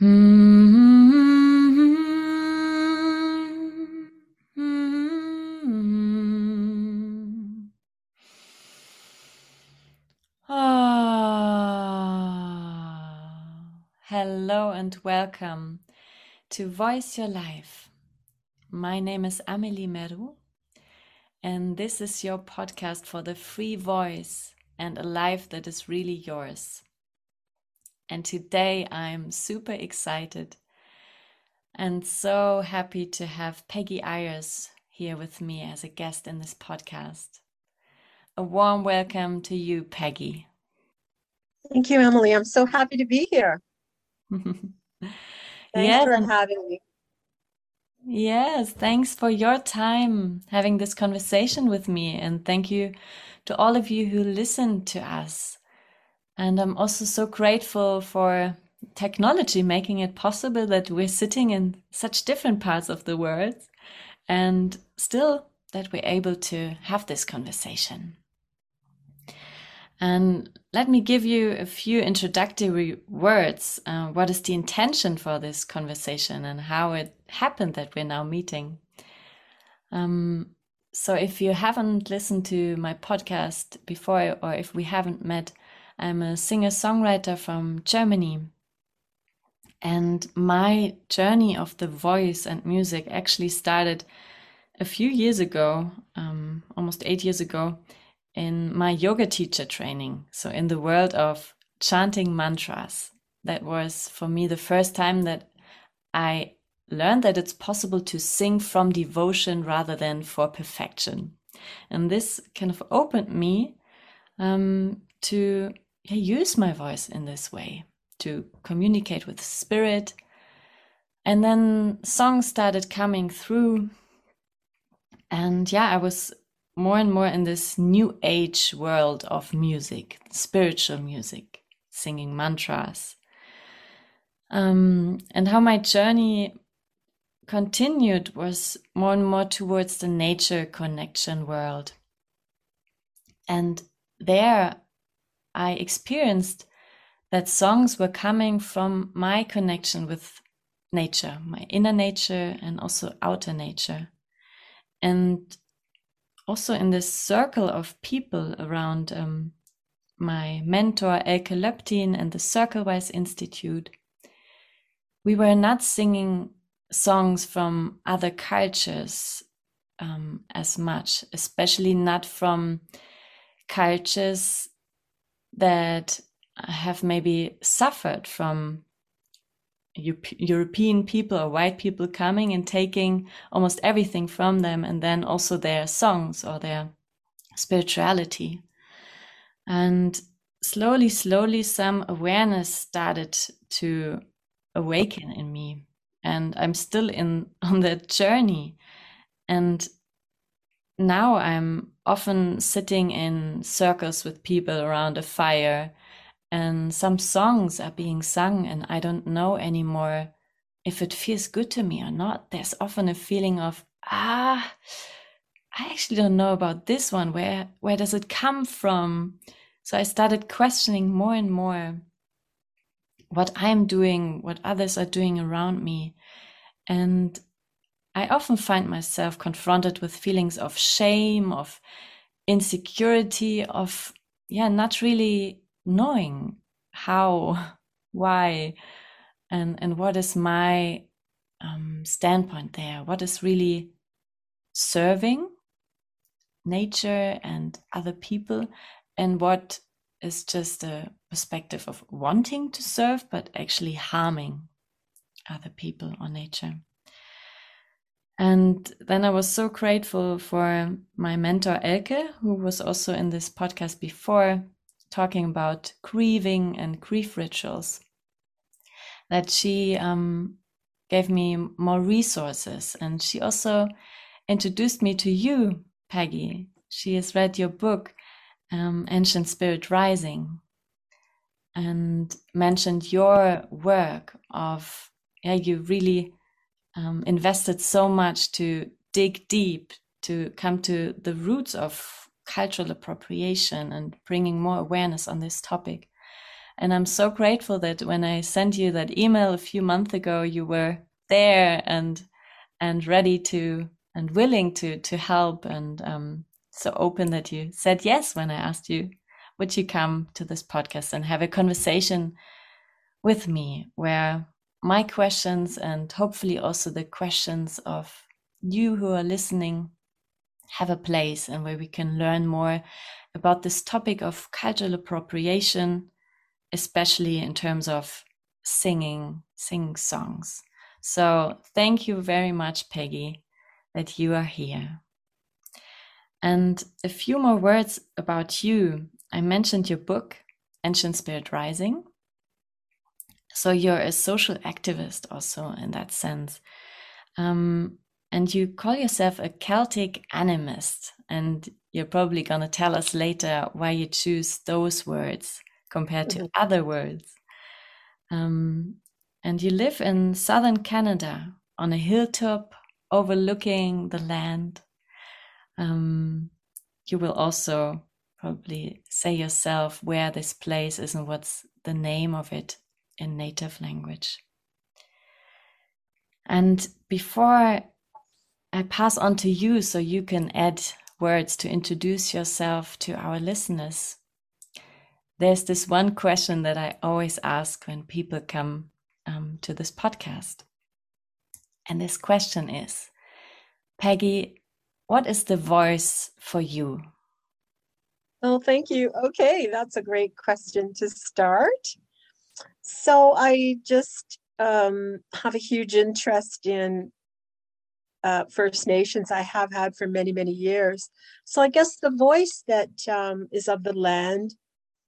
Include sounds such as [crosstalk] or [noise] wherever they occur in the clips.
Mm-hmm. Ah. Hello and welcome to Voice Your Life. My name is Amelie Meru, and this is your podcast for the free voice and a life that is really yours. And today I'm super excited and so happy to have Pegi Eyers here with me as a guest in this podcast. A warm welcome to you, Pegi. Thank you, Emily. I'm so happy to be here. [laughs] Thanks yes. for having me. Yes, thanks for your time having this conversation with me. And thank you to all of you who listen to us. And I'm also so grateful for technology making it possible that we're sitting in such different parts of the world and still that we're able to have this conversation. And let me give you a few introductory words. Uh, what is the intention for this conversation and how it happened that we're now meeting? Um, so, if you haven't listened to my podcast before, or if we haven't met, I'm a singer songwriter from Germany. And my journey of the voice and music actually started a few years ago, um, almost eight years ago, in my yoga teacher training. So, in the world of chanting mantras, that was for me the first time that I learned that it's possible to sing from devotion rather than for perfection. And this kind of opened me um, to yeah, use my voice in this way, to communicate with spirit. And then songs started coming through. And yeah, I was more and more in this new age world of music, spiritual music, singing mantras. Um, and how my journey continued was more and more towards the nature connection world. And there I experienced that songs were coming from my connection with nature, my inner nature and also outer nature. And also in this circle of people around um, my mentor Elke Löptin and the Circlewise Institute, we were not singing songs from other cultures um, as much, especially not from cultures that have maybe suffered from European people or white people coming and taking almost everything from them, and then also their songs or their spirituality. And slowly, slowly, some awareness started to awaken in me. And I'm still in [laughs] on that journey. And now I'm often sitting in circles with people around a fire and some songs are being sung and I don't know anymore if it feels good to me or not. There's often a feeling of, ah, I actually don't know about this one. Where where does it come from? So I started questioning more and more what I'm doing, what others are doing around me. And I often find myself confronted with feelings of shame, of insecurity, of yeah, not really knowing how, [laughs] why, and and what is my um, standpoint there. What is really serving nature and other people, and what is just a perspective of wanting to serve, but actually harming other people or nature. And then I was so grateful for my mentor Elke, who was also in this podcast before, talking about grieving and grief rituals, that she um, gave me more resources. And she also introduced me to you, Pegi. She has read your book, um, Ancient Spirit Rising, and mentioned your work of, yeah, you really um, invested so much to dig deep to come to the roots of cultural appropriation and bringing more awareness on this topic. And I'm so grateful that when I sent you that email a few months ago, you were there and and ready to and willing to to help and um, so open that you said yes when I asked you would you come to this podcast and have a conversation with me where my questions and hopefully also the questions of you who are listening have a place and where we can learn more about this topic of cultural appropriation, especially in terms of singing, sing songs. So thank you very much, Pegi, that you are here. And a few more words about you. I mentioned your book, Ancient Spirit Rising. So you're a social activist also in that sense. Um, and you call yourself a Celtic animist. And you're probably going to tell us later why you choose those words compared to mm-hmm. other words. Um, and you live in southern Canada on a hilltop overlooking the land. Um, you will also probably say yourself where this place is and what's the name of it in native language. And before I pass on to you so you can add words to introduce yourself to our listeners. There's this one question that I always ask when people come um, to this podcast. And this question is Pegi, what is the voice for you? Oh, thank you. Okay, that's a great question to start. So, I just um, have a huge interest in uh, First Nations I have had for many, many years. So I guess the voice that um, is of the land,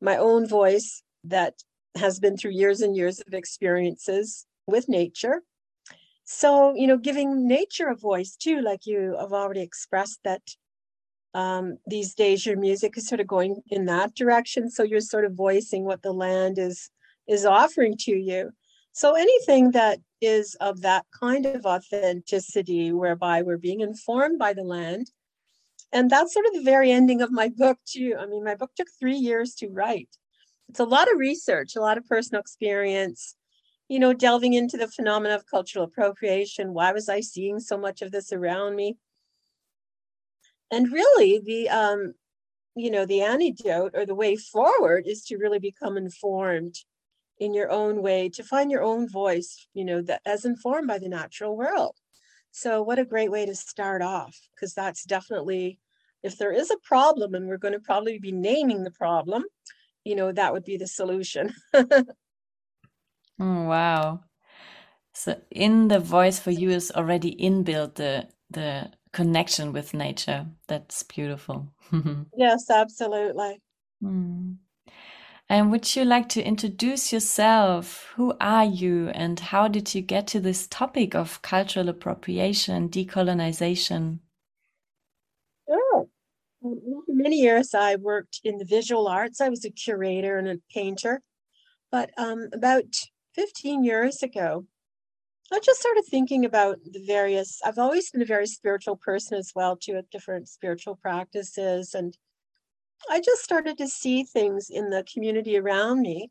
my own voice that has been through years and years of experiences with nature. So, you know, giving nature a voice too, like you have already expressed that um, these days your music is sort of going in that direction. So you're sort of voicing what the land is is offering to you. So anything that is of that kind of authenticity, whereby we're being informed by the land. And that's sort of the very ending of my [laughs] book, too. I mean, my book took three years to write. It's a lot of research, a lot of personal experience, you know, delving into the phenomena of cultural appropriation. Why was I seeing so much of this around me? And really, the um, you know, the antidote or the way forward is to really become informed in your own way to find your own voice you know that as informed by the natural world. So what a great way to start off because that's definitely if there is a problem and we're going to probably be naming the problem you know that would be the solution. [laughs] Oh, wow. So in the voice for you is already inbuilt the the connection with nature. That's beautiful. [laughs] Yes absolutely. Mm. And would you like to introduce yourself? Who are you and how did you get to this topic of cultural appropriation, decolonization? Sure. For many years, I worked in the visual arts. I was a curator and a painter. But um, about 15 years ago, I just started thinking about the various, I've always been a very spiritual person as well, too, at different spiritual practices and I just started to see things in the community around me.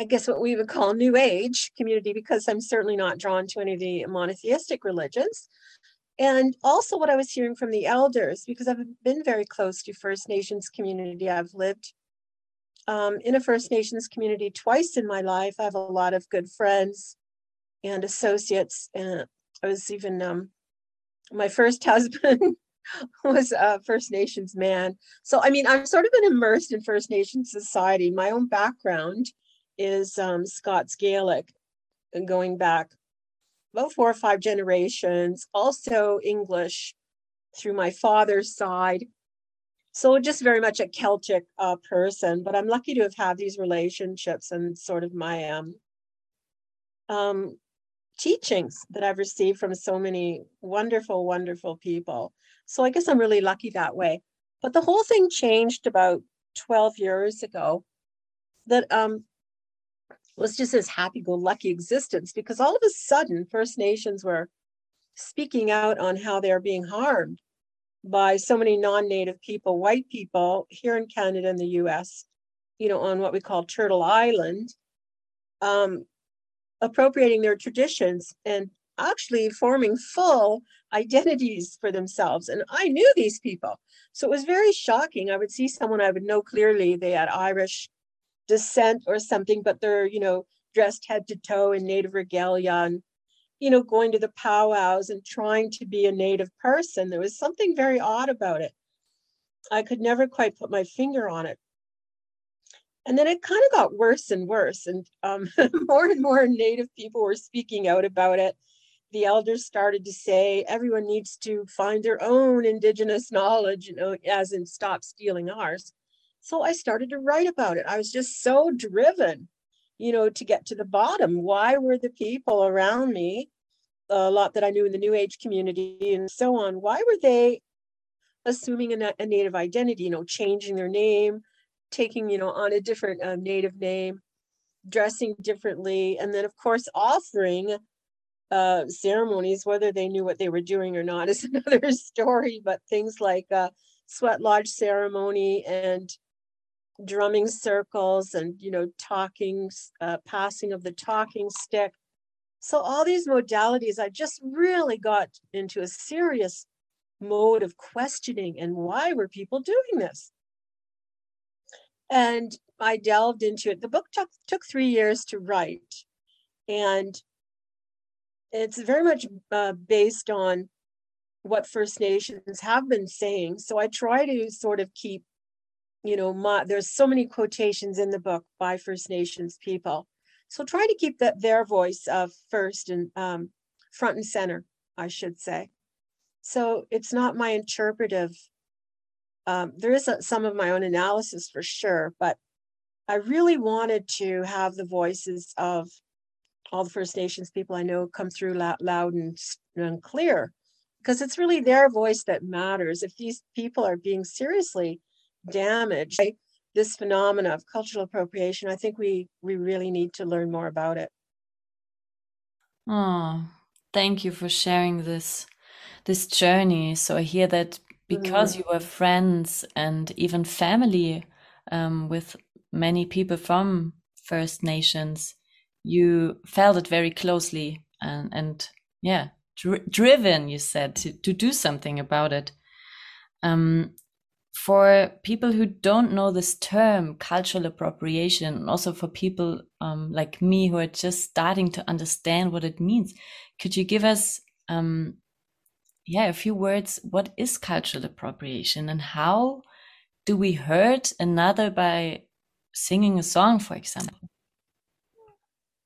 I guess what we would call New Age community, because I'm certainly not drawn to any of the monotheistic religions. And also what I was hearing from the elders, because I've been very close to First Nations community. I've lived um, in a First Nations community twice in my life. I have a lot of good friends and associates. And I was even um, my first [laughs] husband [laughs] was a First Nations man. So, I mean, I've sort of been immersed in First Nations society. My own background is um, Scots Gaelic, and going back about four or five generations, also English through my father's side. So, just very much a Celtic uh, person, but I'm lucky to have had these relationships and sort of my um, um, teachings that I've received from so many wonderful, wonderful people. So I guess I'm really lucky that way. But the whole thing changed about 12 years ago that um, was just this happy go lucky existence because all of a sudden First Nations were speaking out on how they're being harmed by so many non native people, white people here in Canada and the US. you know, on what we call Turtle Island, um, appropriating their traditions and actually forming full identities for themselves. And I knew these people. So it was very shocking. I would see someone I would know clearly they had Irish descent or something, but they're, you know, dressed head to toe in native regalia and, you know, going to the powwows and trying to be a native person. There was something very odd about it. I could never quite put my finger on it. And then it kind of got worse and worse, and um, [laughs] more and more Native people were speaking out about it. The elders started to say everyone needs to find their own Indigenous knowledge, you know, as in stop stealing ours. So I started to write about it. I was just so driven, you know, to get to the bottom. Why were the people around me, a lot that I knew in the New Age community and so on, why were they assuming a, a native identity, you know, changing their name, taking, you know, on a different uh, native name, dressing differently, and then, of course, offering uh, ceremonies, whether they knew what they were doing or not, [laughs] is another story. But things like uh, sweat lodge ceremony and drumming circles and you know talking uh, passing of the talking stick so all these modalities i just really got into a serious mode of questioning and why were people doing this? And I delved into it. The book took, took three years to write. And it's very much uh, based on what First Nations have been saying. So I try to sort of keep, you know, my, there's so many quotations in the book by First Nations people. So try to keep that their voice uh, first and um, front and center, I should say. So it's not my interpretive. Um, there is a, some of my own analysis for sure, but I really wanted to have the voices of all the First Nations people I know come through loud, loud and, and clear, because it's really their voice that matters. If these people are being seriously damaged by this phenomena of cultural appropriation, I think we we really need to learn more about it. Oh, thank you for sharing this this journey. So I hear that because mm. you were friends and even family um, with many people from First Nations, you felt it very closely and, and yeah, dr driven, you said, to, to do something about it. Um, for people who don't know this term, cultural appropriation, and also for people um, like me who are just starting to understand what it means, could you give us um, yeah, a few words. What is cultural appropriation and how do we hurt another by singing a song, for example?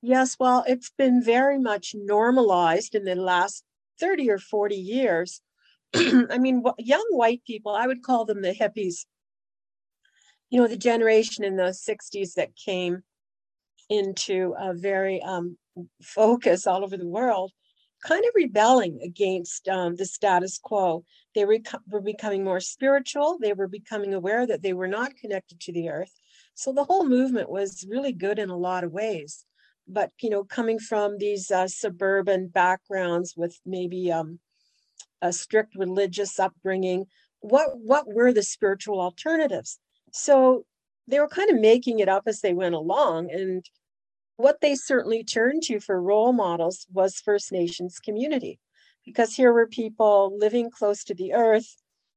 Yes, well, it's been very much normalized in the last 30 or 40 years. [clears throat] I mean, young white people, I would call them the hippies. You know, the generation in the 60s that came into a very um, focus all over the world kind of rebelling against um, the status quo. They were, were becoming more spiritual. They were becoming aware that they were not connected to the earth. So the whole movement was really good in a lot of ways. But you know, coming from these uh, suburban backgrounds with maybe um, a strict religious upbringing, what what were the spiritual alternatives? So they were kind of making it up as they went along, and what they certainly turned to for role models was First Nations community, because here were people living close to the earth,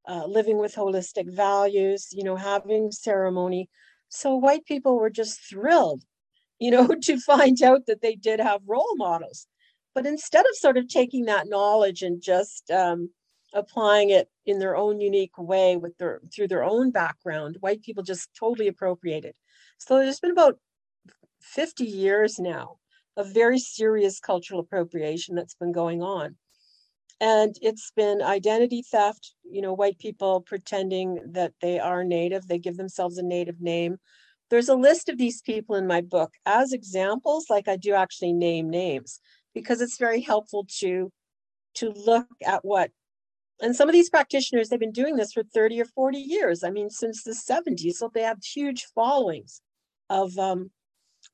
uh, living with holistic values, you know, having ceremony. So white people were just thrilled, you know, [laughs] to find out that they did have role models. But instead of sort of taking that knowledge and just um, applying it in their own unique way with their through their own background, white people just totally appropriated. So there's been about 50 years now of very serious cultural appropriation that's been going on. And it's been identity theft, you know, white people pretending that they are native, they give themselves a native name. There's a list of these people in my book as examples, like I do actually name names because it's very helpful to to look at what and some of these practitioners they've been doing this for 30 or 40 years i mean since the 70s so they have huge followings of um,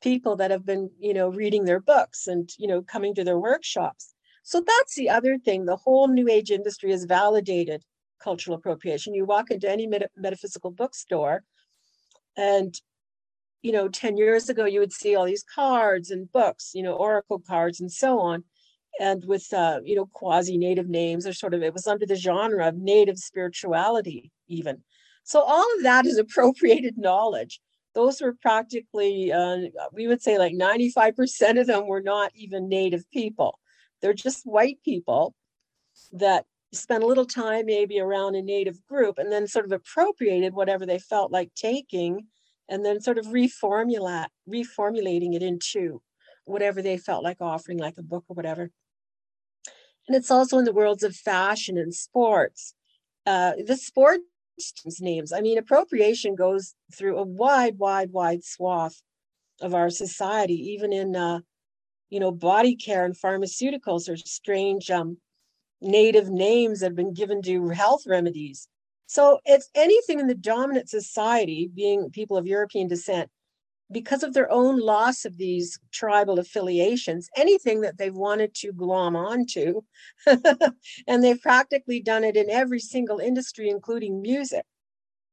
people that have been, you know, reading their books and, you know, coming to their workshops. So that's the other thing. The whole New Age industry has validated cultural appropriation. You walk into any met- metaphysical bookstore, and you know, 10 years ago, you would see all these cards and books, you know, oracle cards and so on. And with, uh, you know, quasi native names or sort of, it was under the genre of native spirituality, even. So all of that is [laughs] appropriated knowledge. Those were practically, uh, we would say like 95% of them were not even native people. They're just white people that spent a little time maybe around a native group and then sort of appropriated whatever they felt like taking and then sort of reformulate reformulating it into whatever they felt like offering like a book or whatever and it's also in the worlds of fashion and sports uh, the sports names i mean appropriation goes through a wide wide wide swath of our society even in uh, you know body care and pharmaceuticals are strange um, native names that have been given to health remedies. So it's anything in the dominant society, being people of European descent, because of their own loss of these tribal affiliations, anything that they've wanted to glom onto, [laughs] and they've practically done it in every single industry, including music.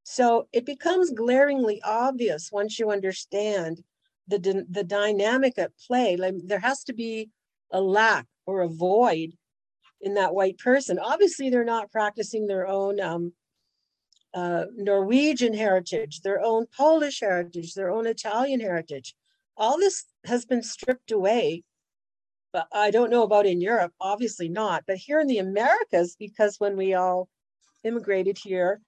So it becomes glaringly obvious once you understand the, the dynamic at play. Like there has to be a lack or a void in that white person. Obviously, they're not practicing their own um, uh, Norwegian heritage, their own Polish heritage, their own Italian heritage. All this has been stripped away. But I don't know about in Europe, obviously not. But here in the Americas, because when we all immigrated here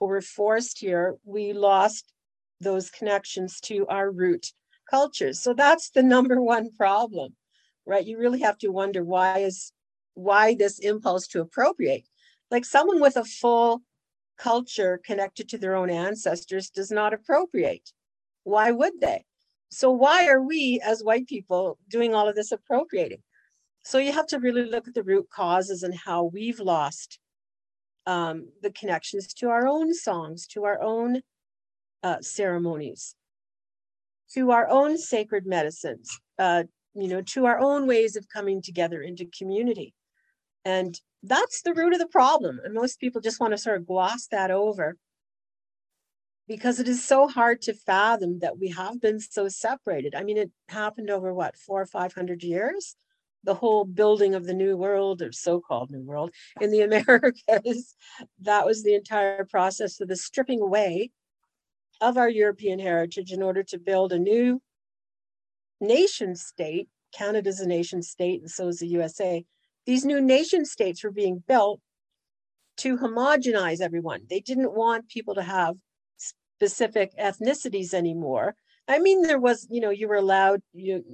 or were forced here, we lost those connections to our root cultures. So that's the [laughs] number one problem, right? You really have to wonder why is why this impulse to appropriate. Like someone with a full culture connected to their own ancestors does not appropriate. Why would they? So, why are we as white people doing all of this appropriating? So, you have to really look at the root causes and how we've lost um, the connections to our own songs, to our own uh, ceremonies, to our own sacred medicines, uh, you know, to our own ways of coming together into community. And that's the root of the problem. And most people just want to sort of gloss that over because it is so hard to fathom that we have been so separated. I mean, it happened over what, four or 500 years? The whole building of the New World, or so called New World, in the [laughs] Americas, that was the entire process of the stripping away of our European heritage in order to build a new nation state. Canada's a nation state, and so is the USA these new nation states were being built to homogenize everyone. They didn't want people to have specific ethnicities anymore. I mean, there was, you know, you were allowed, you,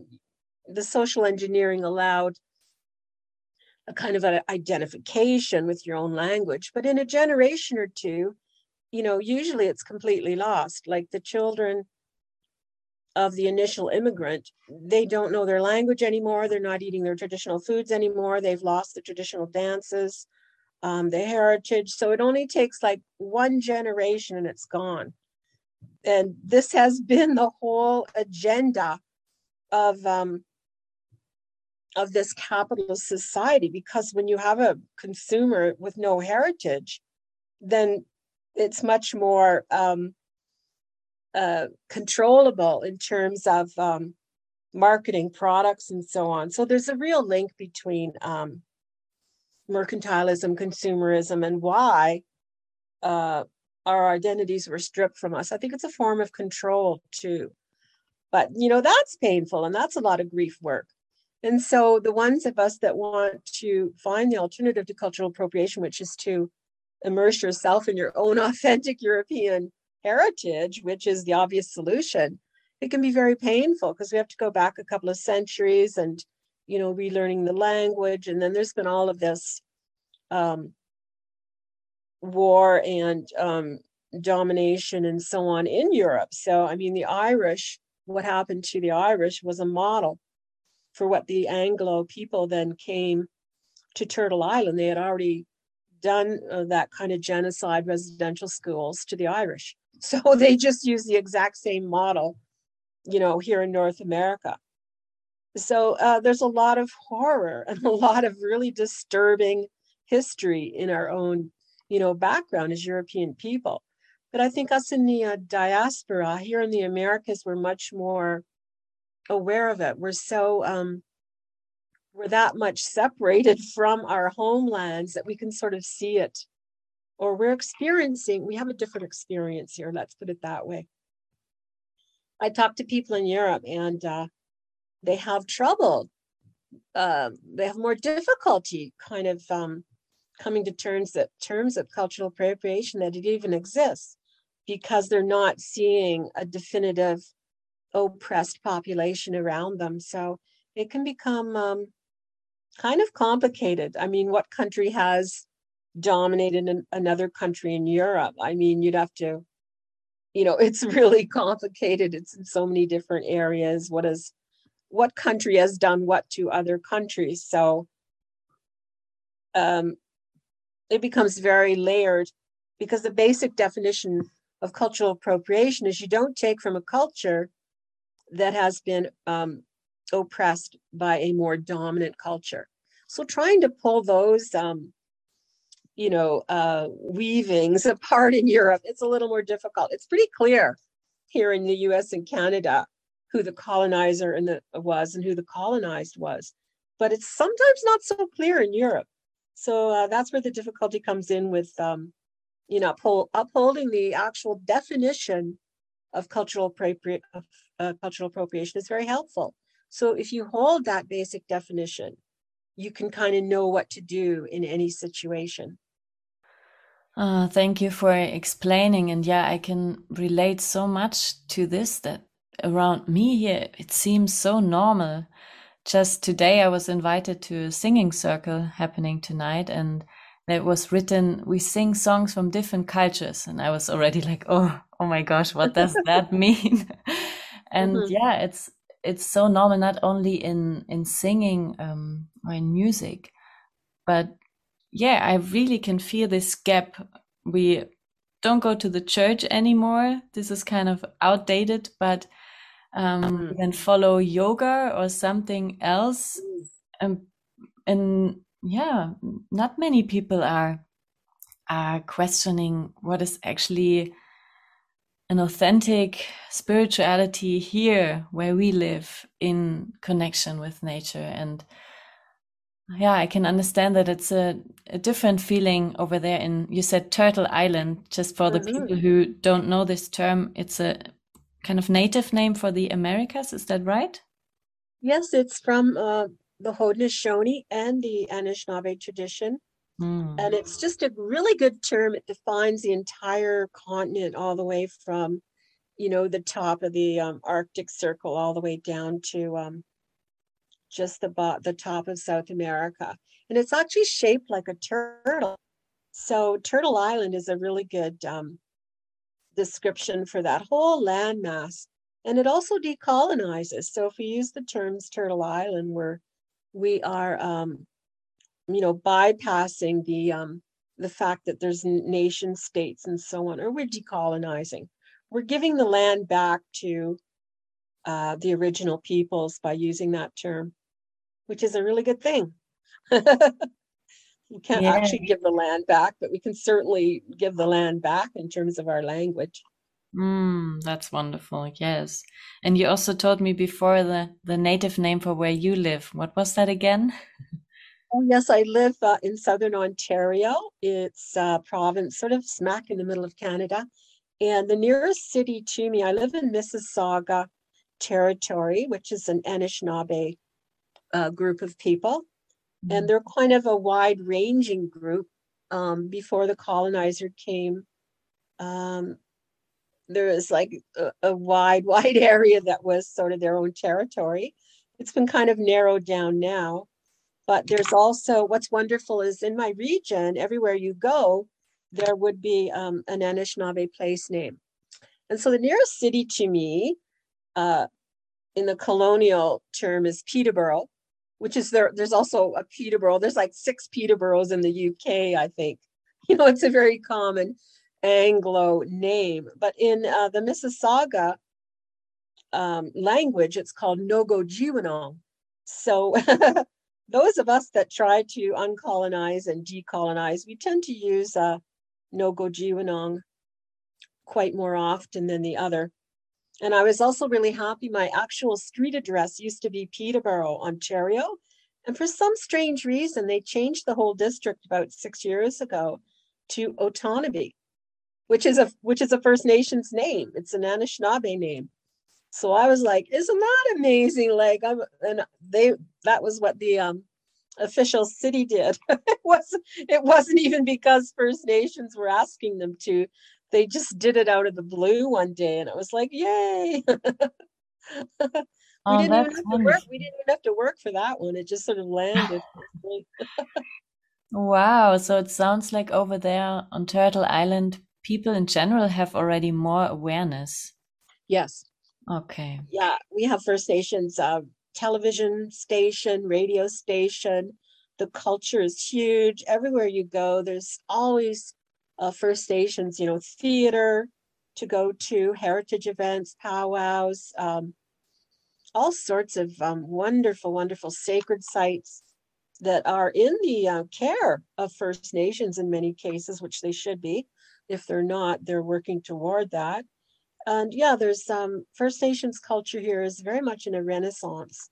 the social engineering allowed a kind of an identification with your own language. But in a generation or two, you know, usually it's completely lost. Like the children of the initial immigrant, they don't know their language anymore. They're not eating their traditional foods anymore. They've lost the traditional dances, um, the heritage. So it only takes like one generation and it's gone. And this has [laughs] been the whole agenda of um, of this capitalist society because when you have a consumer with no heritage, then it's much more um, uh, controllable in terms of um, marketing products and so on. So there's a real link between um, mercantilism, consumerism, and why uh, our identities were stripped from us. I think it's a form of control too. But you know that's painful, and that's a lot of grief work. And so the ones of us that want to find the alternative to cultural appropriation, which is to immerse yourself in your own [laughs] authentic European heritage, which is the obvious solution, it can be very painful because we have to go back a couple of centuries and, you know, relearning the language. And then there's been all of this um, war and um, domination and so on in Europe. So, I mean, the Irish, what happened to the Irish was a model for what the Anglo people then came to Turtle Island. They had already done uh, that kind of genocide residential schools to the Irish. [laughs] So they just use the exact same model, you know, here in North America. So uh, there's a lot of horror [laughs] and a lot of really disturbing history in our own, you know, background as European people. But I think us in the uh, diaspora here in the Americas, we're much more aware of it. We're so um, we're that much separated from our homelands that we can sort of see it, or we're experiencing. We have a different experience here. Let's put it that way. I talk to people in Europe, and uh, they have trouble. Uh, they have more difficulty, kind of um, coming to terms that terms of cultural appropriation that it even exists because they're not seeing a definitive oppressed population around them. So it can become um, kind of complicated. I mean, what country has dominated an, another country in Europe? I mean, you'd have to, you know, [laughs] it's really complicated. It's in so many different areas. What is what country has done what to other countries? So um, it becomes very layered because the basic definition of cultural appropriation is you don't take from a culture that has been um, oppressed by a more dominant culture. So trying to pull those, um, you know, uh, weavings [laughs] apart in Europe, it's a little more difficult. It's pretty clear here in the U.S. and Canada who the colonizer and the, was and who the colonized was, but it's sometimes not so clear in Europe. So uh, that's where the difficulty comes in with, um, you know, uphold, upholding the actual definition of cultural appropriate of, uh, cultural appropriation is very helpful. So if you hold that basic definition, you can kind of know what to do in any situation. Uh, thank you for explaining. And yeah, I can relate so much to this that around me here, it seems so normal just today I was invited to a singing circle happening tonight and it was written we sing songs from different cultures and I was already like oh oh my gosh what does [laughs] that mean [laughs] and mm-hmm. yeah it's it's so normal not only in in singing um, or in music but yeah I really can feel this gap. We don't go to the church anymore. This is kind of outdated but um, then follow yoga or something else. Um, and yeah, not many people are are questioning what is actually an authentic spirituality here where we live in connection with nature and yeah i can understand that it's a, a different feeling over there in you said turtle island just for the people who don't know this term it's a kind of native name for the Americas. Is that right? Yes, it's from uh, the Haudenosaunee and the Anishinaabe tradition. Mm. And it's just a really good term. It defines the entire continent all the way from, you know, the top of the um, Arctic Circle all the way down to um, just the, bo- the top of South America. And it's actually shaped like a turtle. So Turtle Island is a really good um, description for that whole landmass. And it also decolonizes. So if we use the terms Turtle Island, we're we are, um, you know, bypassing the um, the fact that there's nation states and so on, or we're decolonizing. We're giving the land back to uh, the original peoples by using that term, which is a really good thing. [laughs] we can't yeah. actually give the land back, but we can certainly give the land back in terms of our language. Mm, that's wonderful. Yes. And you also told me before the, the native name for where you live. What was that again? [laughs] Oh, yes, I live uh, in southern Ontario. It's a province sort of smack in the middle of Canada. And the nearest city to me, I live in Mississauga Territory, which is an Anishinaabe uh, group of people and mm-hmm. they're kind of a wide ranging group. Um, before the colonizer came, um, there was like a, a, wide, [laughs] wide area that was sort of their own territory. It's been kind of narrowed down now, but there's also what's wonderful is in my region, everywhere you go, there would be um, an Anishinaabe place name. And so the nearest city to me, uh, in the colonial term, is Peterborough which is there. There's also a Peterborough. There's like six Peterboroughs in the UK, I think. [laughs] You know, it's a very common Anglo name. But in uh, the Mississauga um, language, it's called Nogo So [laughs] those of us that try to uncolonize and decolonize, we tend to use uh, Nogo quite more often than the other. And I was also really happy. My actual street address used to be Peterborough, Ontario. And for some strange reason, they changed the whole district about six years ago to Otonabee, which is a which is a First Nations name. It's an Anishinaabe name. So I was like, isn't that amazing? Like I'm and they that was what the um official city did. [laughs] it was it wasn't even because First Nations were asking them to. They just did it out of the blue one day, and it was like, yay! [laughs] we Oh, didn't have to work. We didn't even have to work for that one. It just sort of landed. [laughs] Wow. So it sounds like over there on Turtle Island, people in general have already more awareness. yes, Okay. yeah, we have First Nations uh, television station, radio station. The culture is huge. Everywhere you go, there's always uh, First Nations, you know, theater to go to, heritage events, powwows, um, all sorts of um, wonderful, wonderful sacred sites that are in the uh, care of First Nations in many cases, which they should be. If they're not, they're working toward that. And yeah, there's um, First Nations culture here is very much in a renaissance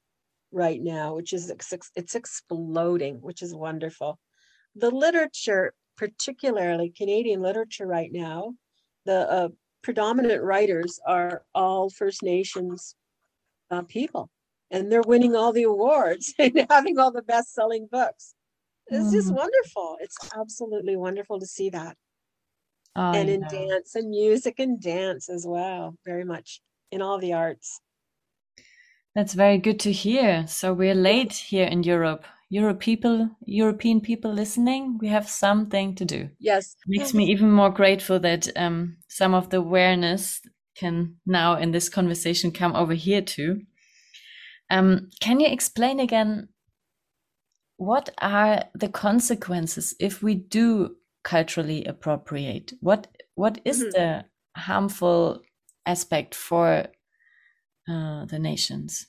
right now, which is it's exploding, which is wonderful. The literature, particularly Canadian literature right now, the uh, predominant writers are all First Nations uh, people, and they're winning all the awards [laughs] and having all the best-selling books. It's just Mhm. wonderful. It's absolutely wonderful to see that Oh, and in dance and music and dance as well very much in all the arts That's very good to hear. So we're late here in Europe. Europe people, European people listening, we have something to do. yes Makes me even more grateful that um, some of the awareness can now in this conversation come over here too. Um, can you explain again what are the consequences if we do culturally appropriate? What what is Mhm. the harmful aspect for uh, the nations?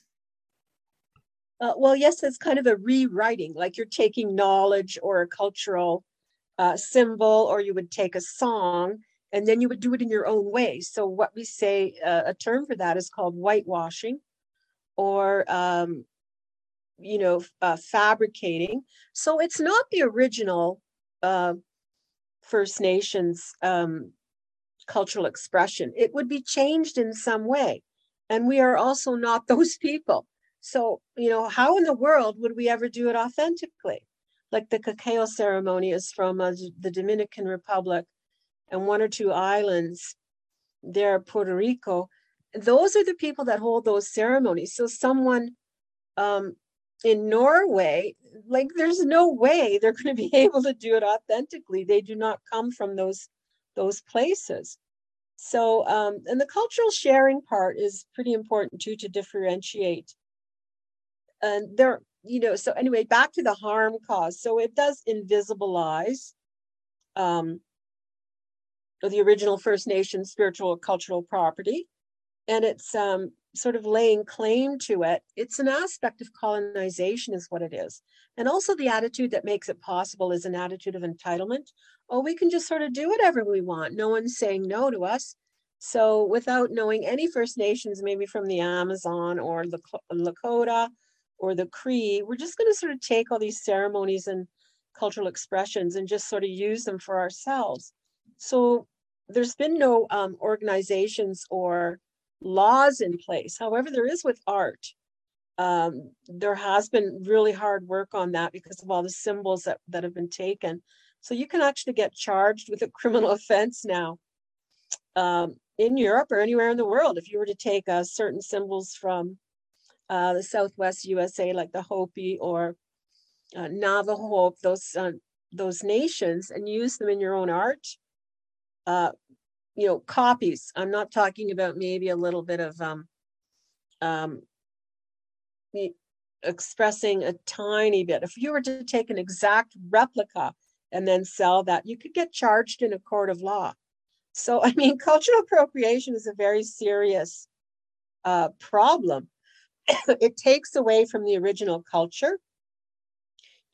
uh, well yes it's kind of a rewriting like you're taking knowledge or a cultural uh, symbol or you would take a song and then you would do it in your own way so what we say uh, a term for that is called whitewashing or um, you know uh, fabricating so it's not the original uh, first nations um, cultural expression. It would be changed in some way. And we are also not [laughs] those people. So you know how in the world would we ever do it authentically? Like the cacao ceremony is from uh, the dominican republic and one or two islands there puerto rico. Those are the people that hold those ceremonies. So someone um, in Norway, like there's no way they're going to be [laughs] able to do it authentically. They do not come from those those places. So, um, and the cultural sharing part is pretty important too to differentiate. And there, you know, so anyway, back to the harm cause. So it does invisibilize um, the original First Nation spiritual cultural property, and it's um, sort of laying claim to it. It's an aspect of colonization, is what it is. And also, the attitude that makes it possible is an attitude of entitlement. Oh, we can just sort of do whatever we want. No one's saying no to us. So, without knowing any First Nations, maybe from the Amazon or the Lakota or the Cree, we're just going to sort of take all these ceremonies and cultural expressions and just sort of use them for ourselves. So, there's been no um, organizations or laws in place. However, there is with art. Um, there has been really hard work on that because of all the symbols that, that have been taken. So you can actually get charged with a criminal [laughs] offense now um, in Europe or anywhere in the world if you were to take uh, certain symbols from uh, the Southwest USA, like the Hopi or uh, Navajo, those uh, those nations, and use them in your own art. You know copies. I'm not talking about maybe a little bit of um um expressing a tiny bit. If you were to take an exact replica and then sell that you could get charged in a court of law. So i mean [laughs] cultural appropriation is a very serious uh, problem. [coughs] It takes away from the original culture.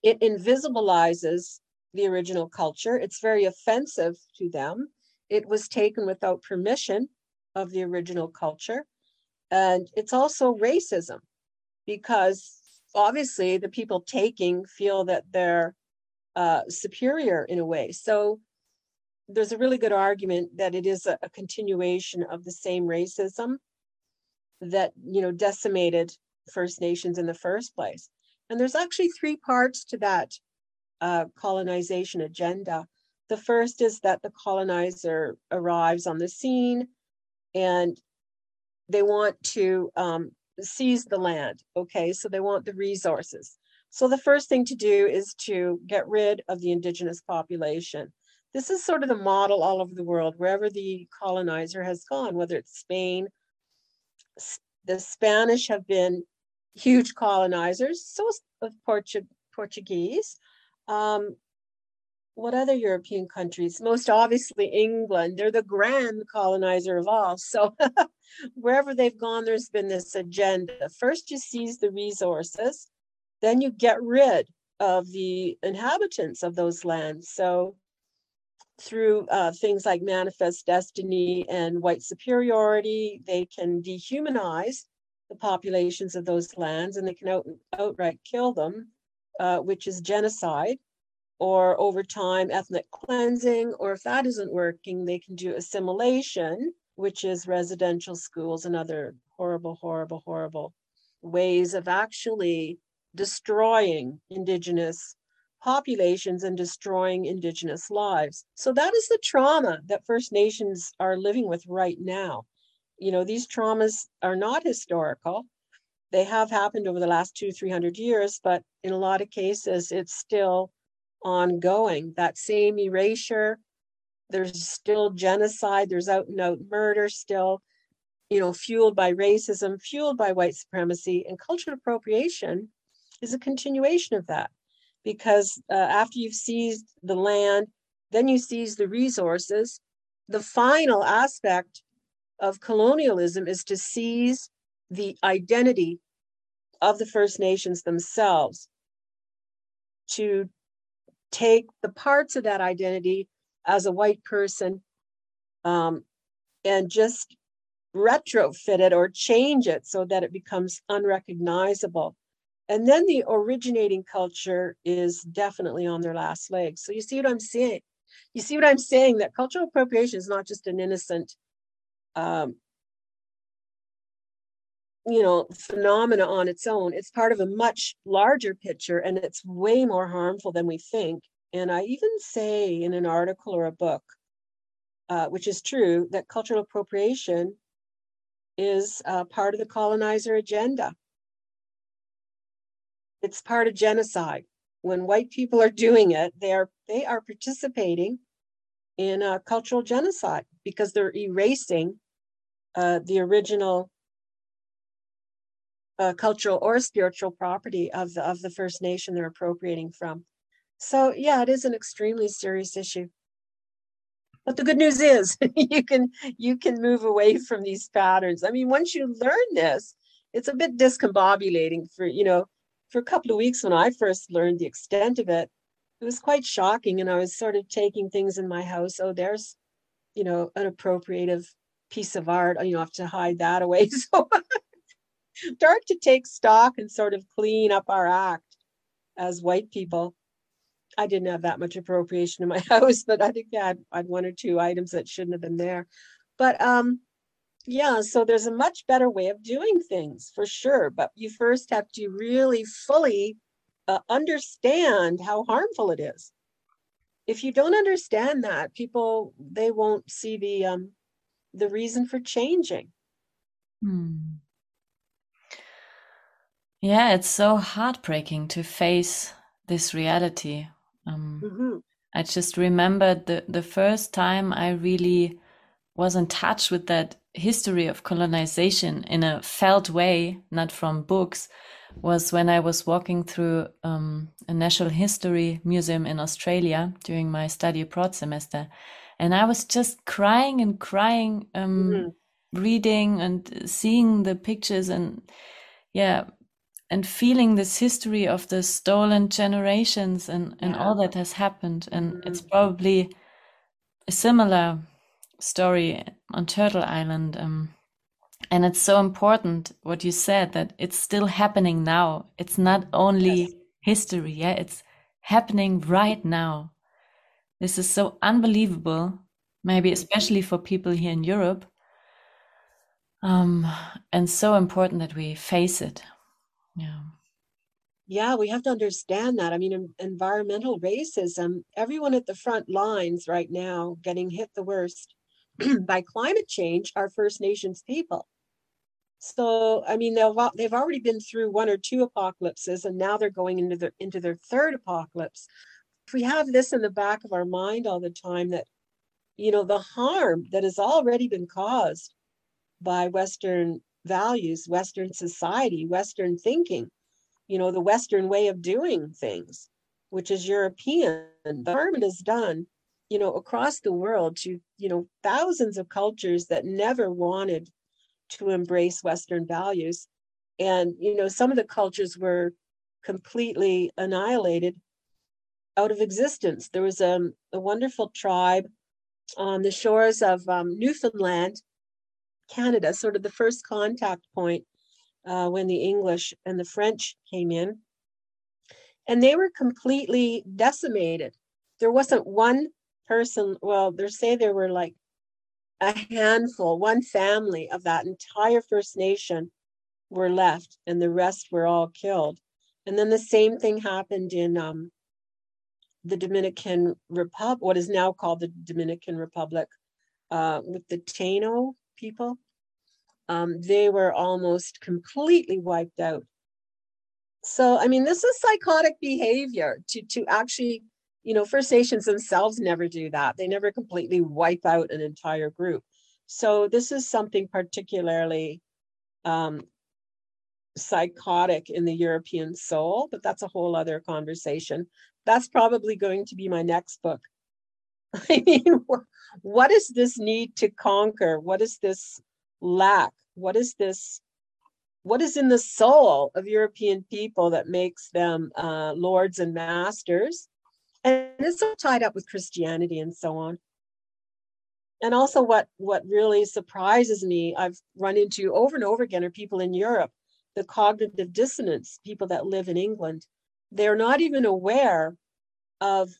It invisibilizes the original culture. It's very offensive to them it was taken without permission of the original culture. And it's also racism because obviously the people taking feel that they're uh, superior in a way. So there's a really good argument that it is a, a continuation of the same racism that you know decimated First Nations in the first place. And there's actually three parts to that uh, colonization agenda. The first is that the colonizer arrives on the scene and they want to um, seize the land. Okay, so they want the resources. So the first thing to do is to get rid of the indigenous population. This is sort of the model all over the world, wherever the colonizer has gone, whether it's Spain. The Spanish have been huge colonizers, so of Portu- Portuguese. Um, what other European countries? Most obviously England. They're the grand colonizer of all. So [laughs] wherever they've gone, there's been this agenda. First, you seize the resources, then you get rid of the inhabitants of those lands. So through uh, things like manifest destiny and white superiority, they can dehumanize the populations of those lands and they can out, outright kill them, uh, which is genocide or over time ethnic cleansing, or if that isn't working, they can do assimilation, which is residential schools and other horrible, horrible, horrible ways of actually destroying indigenous populations and destroying indigenous lives. So that is the trauma that First Nations are living with right now. You know, these traumas are not historical. They have happened over the last two, 300 years, but in a lot of cases, it's still ongoing. That same erasure, there's still genocide, there's out and out murder still, you know, fueled by racism, fueled by white supremacy, and cultural appropriation is a continuation of that. Because uh, after you've seized the land, then you seize the resources. The final aspect of colonialism is to seize the identity of the First Nations themselves, to take the parts of that identity as a white person um, and just retrofit it or change it so that it becomes unrecognizable. And then the originating culture is definitely on their last legs. So you see what I'm saying? You see what I'm saying? That cultural appropriation is not just an innocent, um, you know, phenomena on its own. It's part of a much larger picture, and it's way more harmful than we think. And I even say in an article or a book, uh, which is true, that cultural appropriation is uh, part of the colonizer agenda. It's part of genocide. When white people are doing it, they are they are participating in a cultural genocide because they're erasing uh, the original uh, cultural or spiritual property of the of the First Nation they're appropriating from. So yeah, it is an extremely serious issue. But the good news is [laughs] you can you can move away from these patterns. I mean, once you learn this, it's a bit discombobulating for you know for a couple of weeks when I first learned the extent of it, it was quite shocking. And I was sort of taking things in my house. Oh, there's, you know, an appropriative piece of art. You have to hide that away. [laughs] So [laughs] start to take stock and sort of clean up our act as white people. I didn't have that much appropriation in my [laughs] house, but I think I had one or two items that shouldn't have been there. But um, yeah, so there's a much better way of doing things for sure, but you first have to really fully uh, understand how harmful it is. If you don't understand that, people they won't see the um, the reason for changing. Hmm. Yeah, it's so heartbreaking to face this reality. Um, mm-hmm. I just remembered the the first time I really was in touch with that history of colonization in a felt way, not from books, was when I was walking through um, a national History Museum in Australia during my study abroad semester. And I was just crying and crying, um, mm-hmm. reading and seeing the pictures and, yeah, and feeling this history of the stolen generations and, and yeah. all that has happened. And mm-hmm. it's probably a similar story on Turtle Island. Um, and it's so important what you said that it's still happening now. It's not only yes. history, yeah, it's happening right now. This is so unbelievable, maybe especially for people here in Europe. Um, and so important that we face it. Yeah. Yeah, we have to understand that. I mean, environmental racism, everyone at the front lines right now getting hit the worst [clears throat] by climate change are First Nations people. So, I mean, they'll, they've already been through one or two apocalypses, and now they're going into their into their third apocalypse. If we have this in the back of our mind all the time, that you know the harm that has already been caused by Western values, Western society, Western thinking, you know, the Western way of doing things, which is European. The harm has done, you know, across the world to, you know, thousands of cultures that never wanted to embrace Western values. And, you know, some of the cultures were completely annihilated out of existence. There was a, um, a wonderful tribe on the shores of um, Newfoundland, Canada, sort of the first contact point uh, when the English and the French came in. And they were completely decimated. There wasn't one person, well, they say there were like a handful, one family of that entire First Nation were left, and the rest were all killed. And then the same thing happened in um, the Dominican Republic, what is now called the Dominican Republic, uh, with the Taino people. Um, they were almost completely wiped out. So, I mean, this is psychotic behavior to to actually you know, First Nations themselves never do that. They never completely wipe out an entire group. So this is something particularly um, psychotic in the European soul, but that's a whole other conversation. That's probably going to be my next book. [laughs] I mean, what is this need to conquer? What is this lack? What is this? What is in the soul of European people that makes them uh, lords and masters? and it's so tied up with christianity and so on and also what what really surprises me i've run into over and over again are people in europe the cognitive dissonance people that live in england they're not even aware of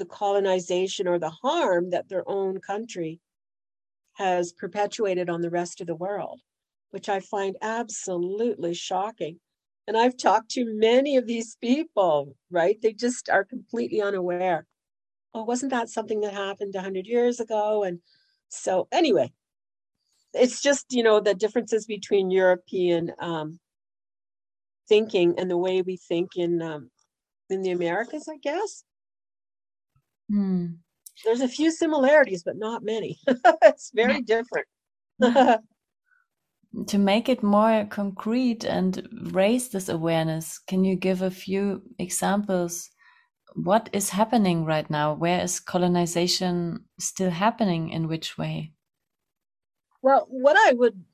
the colonization or the harm that their own country has perpetuated on the rest of the world which i find absolutely shocking and I've talked to many of these people, right? They just are completely unaware. Oh, wasn't that something that happened 100 years ago? And so, anyway, it's just, you know, the differences between European um, thinking and the way we think in um, in the Americas, I guess. Hmm. There's a few similarities, but not many. [laughs] it's very different. [laughs] to make it more concrete and raise this awareness, can you give a few examples? What is happening right now? Where is colonization still happening? In which way? Well, what I would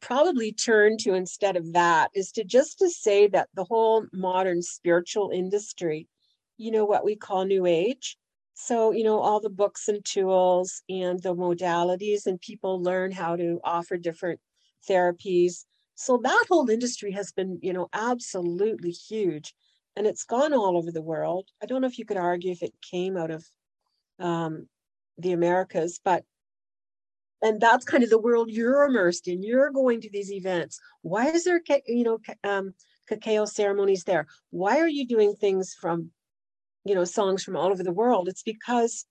probably turn to instead of that is to just to say that the whole modern spiritual industry, you know, what we call New Age. So, you know, all the books and tools and the modalities, and people learn how to offer different therapies. So that whole industry has been, you know, absolutely huge. And it's gone all over the world. I don't know if you could argue if it came out of um, the Americas, but and that's kind of the world you're immersed in. You're going to these events. Why is there, you know, um, cacao ceremonies there? Why are you doing things from, you know, songs from all over the world? It's because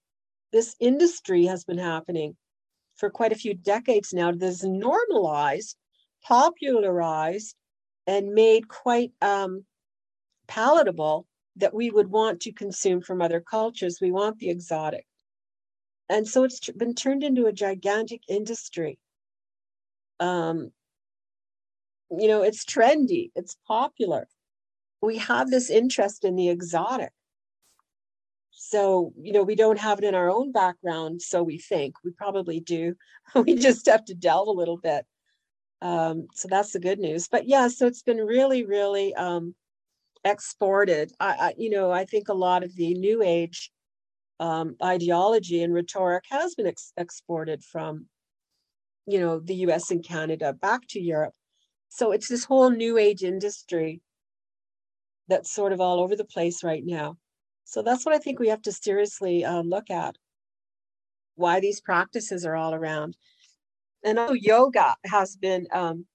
this industry has been happening for quite a few decades now that's normalized, popularized, and made quite um, palatable that we would want to consume from other cultures. We want the exotic. And so it's been turned into a gigantic industry. Um, you know, it's trendy, it's popular. We have this interest in the exotic so you know we don't have it in our own background so we think we probably do [laughs] we just have to delve a little bit um, so that's the good news but yeah so it's been really really um, exported I, I, you know i think a lot of the new age um, ideology and rhetoric has been ex- exported from, you know, the U.S. and Canada back to Europe. So it's this whole new age industry that's sort of all over the place right now. So that's what I think we have to seriously uh, look at why these practices are all around. And oh, yoga has been um,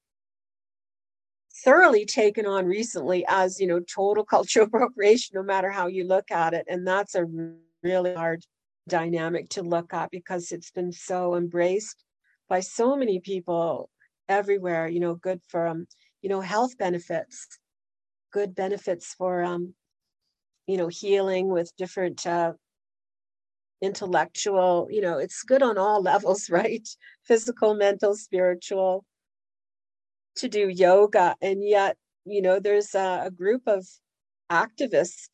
thoroughly taken on recently as you know total [laughs] cultural appropriation, no matter how you look at it, and that's a really hard dynamic to look at because it's been so embraced by so many people everywhere. You know, good for um, you know health benefits, good benefits for um, you know healing with different uh, intellectual you know it's good on all [laughs] levels right? Physical mental spiritual to do yoga. And yet you know there's a, a, group of activists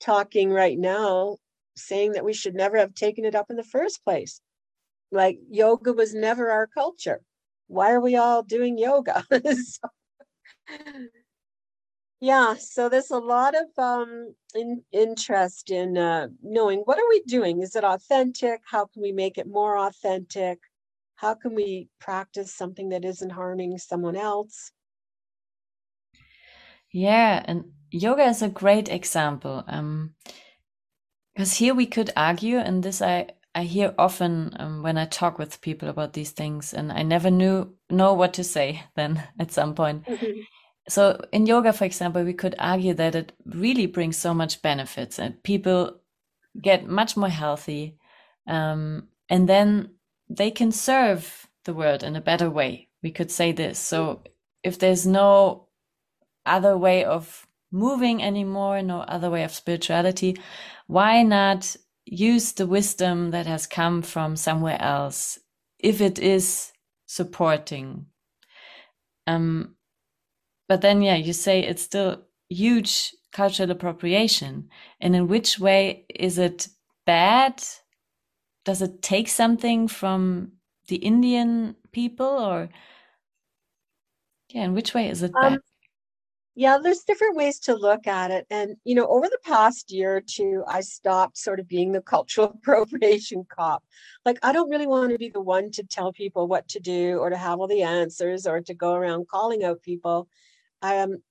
talking right now saying that we should never have taken it up in the first place. Like yoga was never our culture. Why are we all doing yoga? [laughs] So, yeah, so there's a lot of um, in, interest in uh, knowing what are we doing? Is it authentic? How can we make it more authentic? How can we practice something that isn't harming someone else? Yeah, and yoga is a great example. Um, because here we could argue, and this I I hear often um, when I talk with people about these things, and I never knew know what to say. [laughs] Then at some point. So in yoga for example we could argue that it really brings so much benefits and people get much more healthy um, and then they can serve the world in a better way. We could say this. So if there's no other way of moving anymore no other way of spirituality why not use the wisdom that has come from somewhere else if it is supporting? Um, but then, yeah, you say it's still huge cultural appropriation. And in which way is it bad? Does it take something from the Indian people or? Yeah, in which way is it bad? Um, yeah, there's different ways to look at it. And, you know, over the past year or two, I stopped sort of being the [laughs] cultural appropriation cop. Like, I don't really want to be the one to tell people what to do or to have all the answers or to go around calling out people um,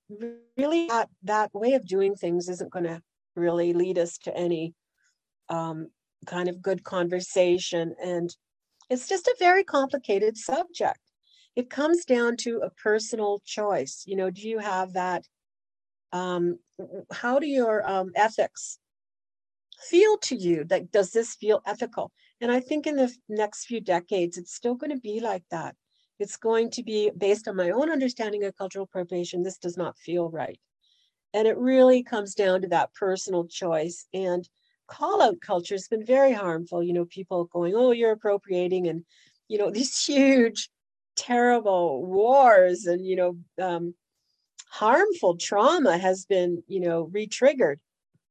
really that, that way of doing things isn't going to really lead us to any um, kind of good conversation. And it's just a very complicated subject. It comes down to a personal choice. You know, do you have that? Um, how do your um, ethics feel to you? Like, does this feel ethical? And I think in the next few decades, it's still going to be like that. It's going to be based on my own understanding of cultural appropriation. This does not feel right. And it really comes down to that personal choice. And call out culture has been very harmful. You know, people going, oh, you're appropriating, and, you know, [laughs] these huge, terrible wars and, you know, um, harmful trauma has been, you know, re-triggered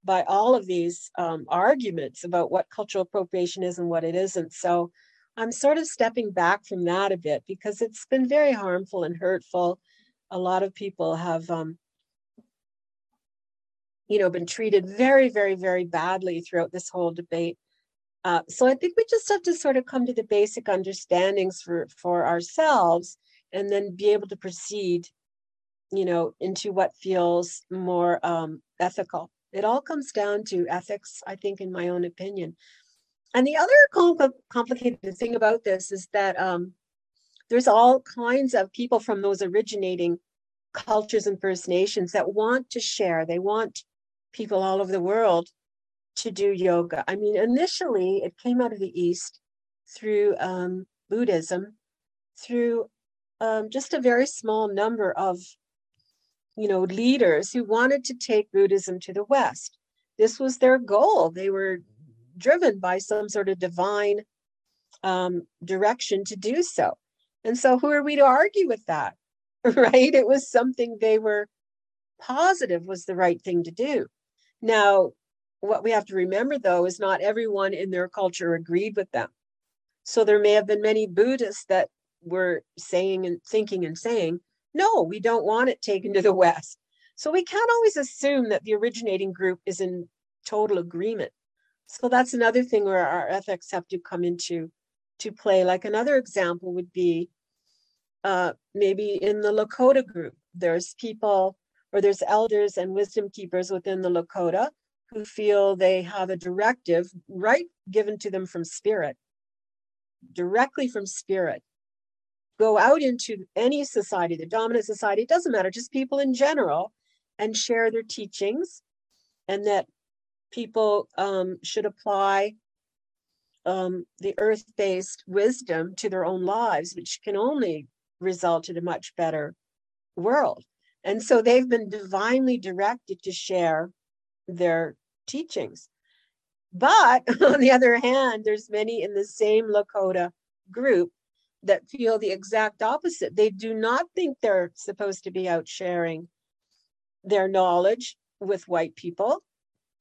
by all of these um, arguments about what cultural appropriation is and what it isn't. So I'm sort of stepping back from that a bit because it's been very harmful and hurtful. A lot of people have, um, you know, been treated very, very, very badly throughout this whole debate. Uh, so I think we just have to sort of come to the basic understandings for for ourselves, and then be able to proceed, you know, into what feels more um, ethical. It all comes down to ethics, I think, in my own opinion. And the other compl- complicated thing about this is that um, there's all kinds of people from those originating cultures and First Nations that want to share. They want people all over the world to do yoga. I mean, initially it came out of the East through um, Buddhism, through um, just a very small number of, you know, leaders who wanted to take Buddhism to the West. This was their goal. They were driven by some sort of divine um, direction to do so. And so, who are we to argue with that? [laughs] Right? It was something they were positive was the right thing to do. Now, what we have to remember though is not everyone in their culture agreed with them. So, there may have been many Buddhists that were saying and thinking and saying, no, we don't want it taken to the [laughs] West. So, we can't always assume that the originating group is in total agreement So that's another thing where our ethics have to come into to play. Like another example would be uh, maybe in the Lakota group, there's people or there's elders and wisdom keepers within the Lakota who feel they have a directive right given to them from spirit, directly from spirit. Go out into any society, the dominant society, it doesn't matter, just people in general, and share their teachings, and that people um, should apply um, the earth based wisdom to their own lives, which can only result in a much better world. And so they've been divinely directed to share their teachings. But [laughs] on the other hand, there's many in the same Lakota group that feel the exact opposite. They do not think they're supposed to be out sharing their knowledge with white people.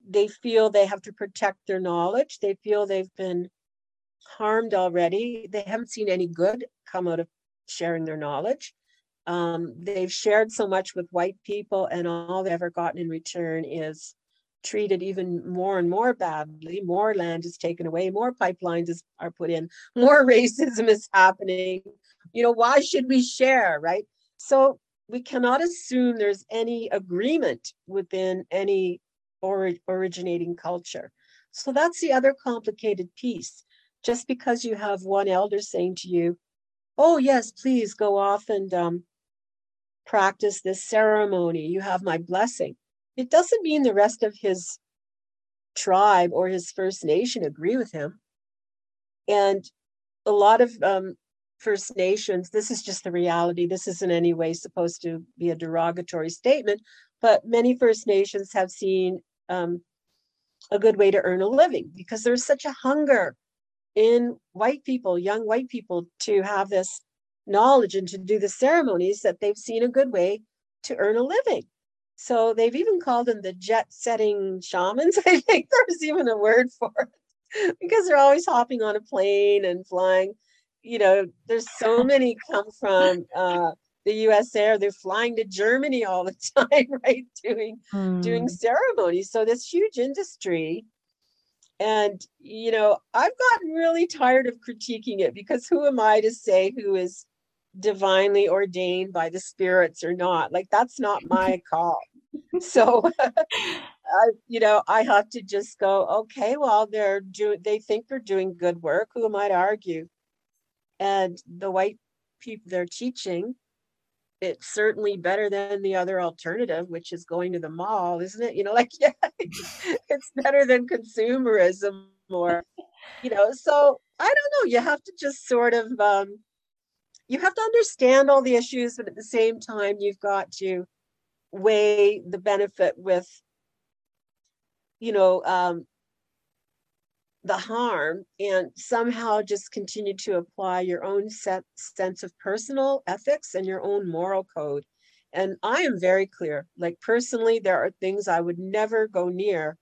They feel they have to protect their knowledge. They feel they've been harmed already. They haven't seen any good come out of sharing their knowledge. Um, they've shared so much with white people, and all they've ever gotten in return is treated even more and more badly. More land is taken away, more pipelines is, are put in, more [laughs] racism is happening. You know, why should we share, right? So we cannot assume there's any agreement within any or, originating culture. So that's the other complicated piece. Just because you have one elder saying to you, oh, yes, please go off and um, practice this ceremony. You have my blessing. It doesn't mean the rest of his tribe or his First Nation agree with him. And a lot of um, First Nations, this is just the reality. This isn't any way supposed to be a derogatory statement, but many First Nations have seen um, a good way to earn a living because there's such a hunger in white people, young white people, to have this knowledge and to do the ceremonies that they've seen a good way to earn a living. So they've even called them the jet setting shamans. [laughs] I think there's even a word for it because they're always hopping on a plane and flying. You know, there's so many come from uh, the USA or they're flying to Germany all the [laughs] time, right? Doing mm. doing hmm. ceremonies. So this huge industry and, you know, I've gotten really tired of critiquing it because who am I to say who is divinely ordained by the spirits or not? Like, that's not [laughs] my call. so, [laughs] I, you know, I have to just go, okay, well, they're doing, they think they're doing good work. Who am I to argue? And the white people they're teaching it's certainly better than the other alternative, which is going to the mall, isn't it? You know, [laughs] like, yeah, it's better than consumerism or, you know, so I don't know. You have to just sort of, um, you have to understand all the issues, but at the same time, you've got to weigh the benefit with, you know, um, the harm and somehow just continue to apply your own set, sense of personal ethics and your own moral code. And I am very clear. Like personally, there are things I would never go near.